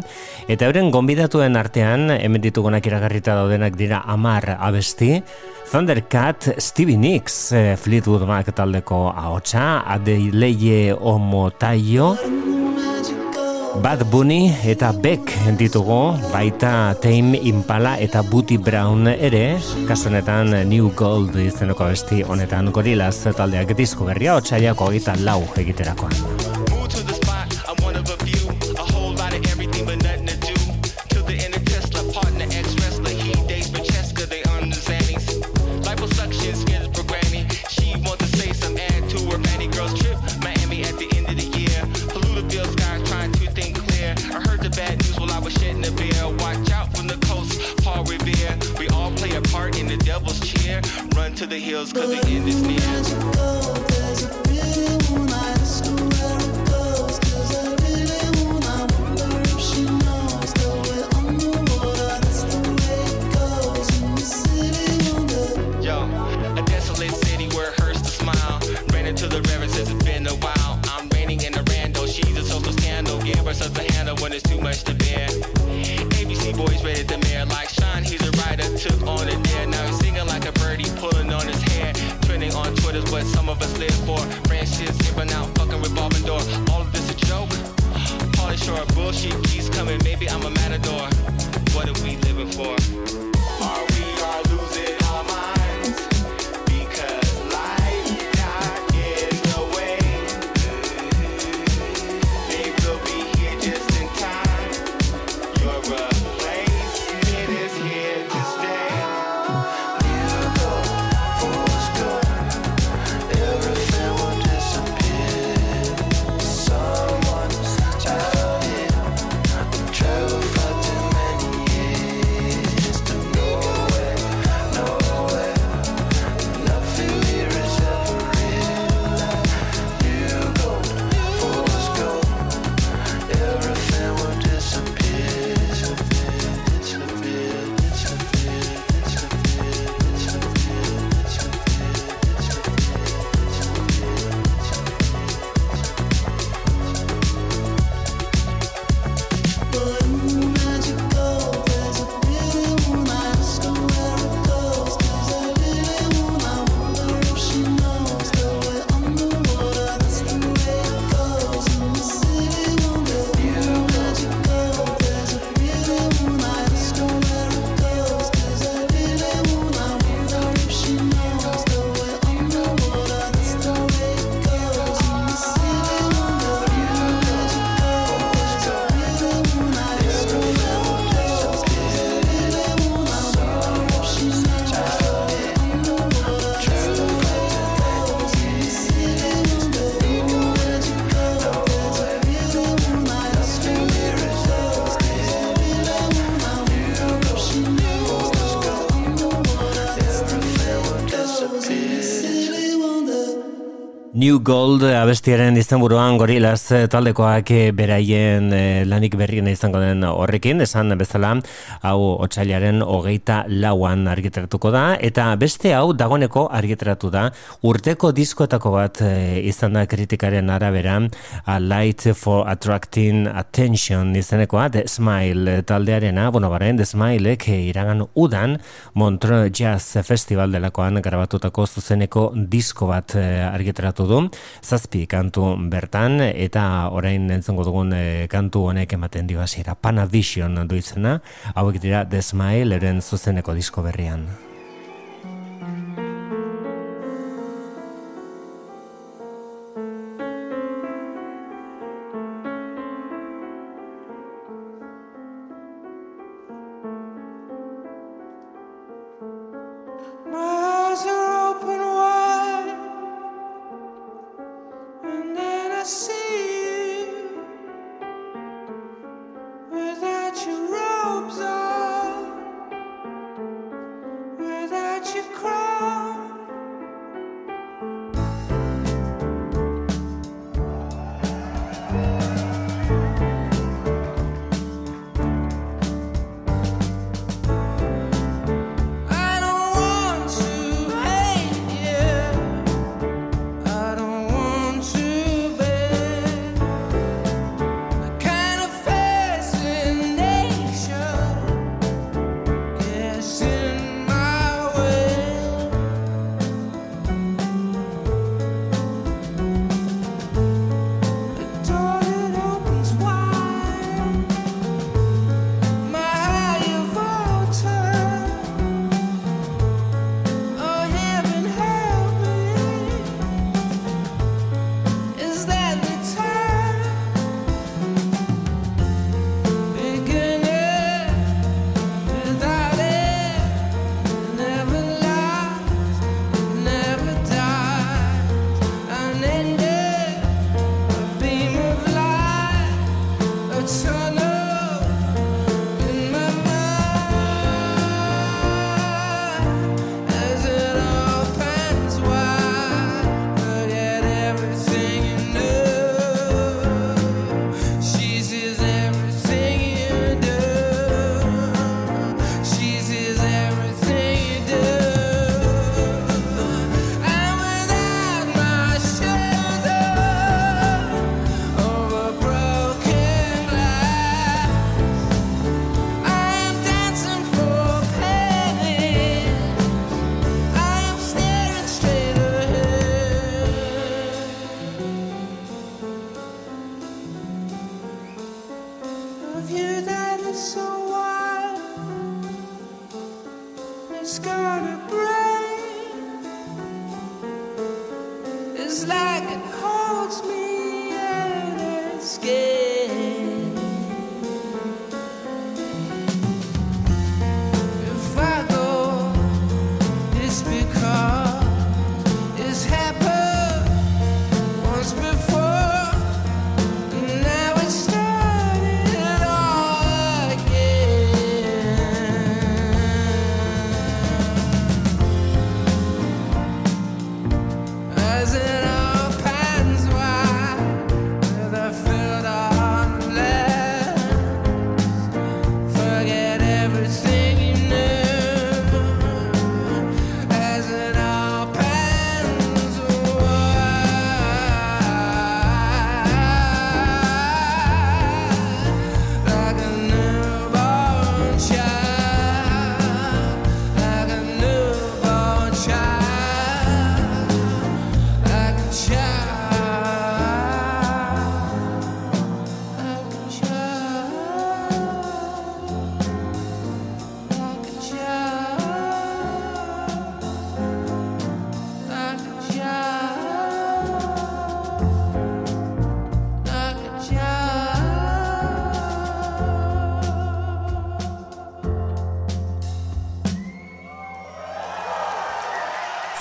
[SPEAKER 2] Eta euren gonbidatuen artean hemen ditugunak iragarrita daudenak dira amar abesti. Thundercat, Stevie Nicks, eh, Fleetwood Mac taldeko ahotsa, Adeleye Omotayo, Bad Bunny eta Beck ditugu, baita Tame Impala eta Booty Brown ere, kasu honetan New Gold izeneko besti honetan gorilaz taldeak disko berria otsailako eta lau egiterakoan.
[SPEAKER 13] rated the mayor like Sean. He's a writer, took on a dare. Now he's singing like a birdie, pulling on his hair. Trending on Twitter's what some of us live for. Branches zipping out, fucking revolving door. All of this a joke. Polish or bullshit He's coming. Maybe I'm a matador. What are we living for?
[SPEAKER 14] New Gold abestiaren izenburuan gorilaz eh, taldekoak eh, beraien eh, lanik berriena izango den horrekin, esan bezala hau otxailaren hogeita lauan argitaratuko da, eta beste hau dagoneko argitaratu da, urteko diskoetako bat eh, izan da kritikaren arabera, A Light for Attracting Attention izenekoa, The Smile taldearena, bueno, baren, The Smilek eh, iragan udan Montreux Jazz Festival delakoan grabatutako zuzeneko disko bat eh, argitaratu du, zazpi kantu bertan, eta orain entzongo dugun eh, kantu honek ematen dio hasiera. Panavision du izena, hauek dira The Smile zuzeneko disko berrian.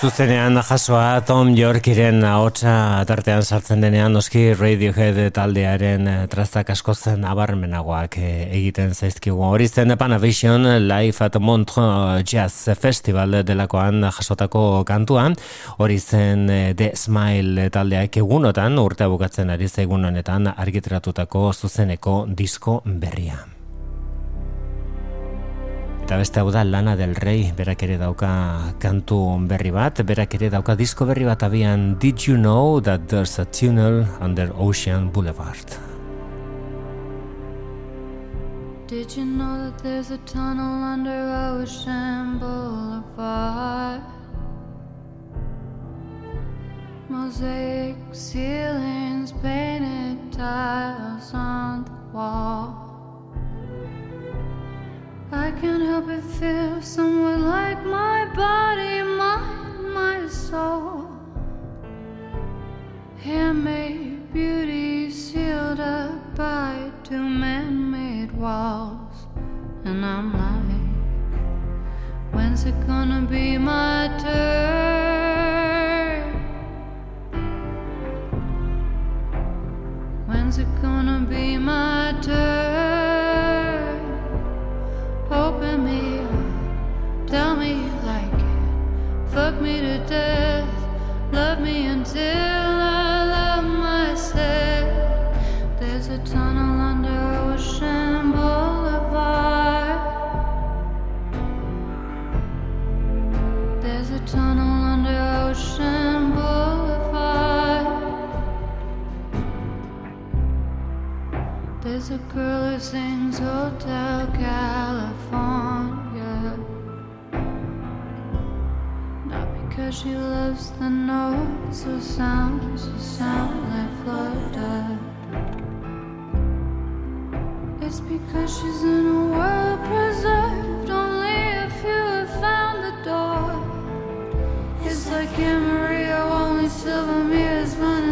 [SPEAKER 2] Zuzenean jasoa Tom Yorkiren ahotsa tartean sartzen denean noski Radiohead taldearen eh, trazak asko zen abarmenagoak eh, egiten zaizkigu. Hori zen Panavision Live at Montreux Jazz Festival delakoan jasotako kantuan. Hori zen eh, The Smile taldeak egunotan urtea bukatzen ari zaigun honetan argitratutako zuzeneko disko berria. Eta beste hau da Lana del Rey, berak ere dauka kantu berri bat, berak ere dauka disko berri bat abian Did you know that there's a tunnel under Ocean Boulevard?
[SPEAKER 15] Did you know that there's a tunnel under Ocean Boulevard? Mosaic ceilings, painted tiles on the wall. I can't help but feel somewhat like my body, mind, my soul. Handmade beauty sealed up by two man made walls. And I'm like, when's it gonna be my turn? When's it gonna be my turn? Open me up, tell me you like it. Fuck me to death, love me until I love myself. There's a tunnel under Ocean Boulevard. There's a tunnel There's a girl who sings Hotel California. Not because she loves the notes or sounds or sound like flutter. It's because she's in a world preserved only if you have found the door. It's like Maria, only silver mirrors running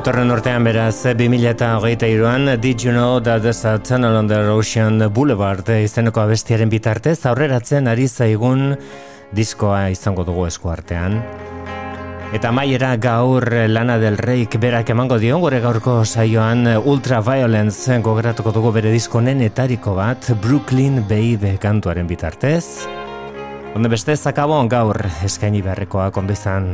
[SPEAKER 16] datorren urtean beraz 2023an Did You Know That There's a Tunnel on the Ocean Boulevard izeneko abestiaren bitartez aurreratzen ari zaigun diskoa izango dugu eskuartean. Eta maiera gaur Lana del Reik berak emango dion gure gaurko saioan Ultraviolence gogoratuko dugu bere disko nenetariko bat Brooklyn Babe kantuaren bitartez. Onde beste zakabon gaur eskaini beharrekoa kondo izan.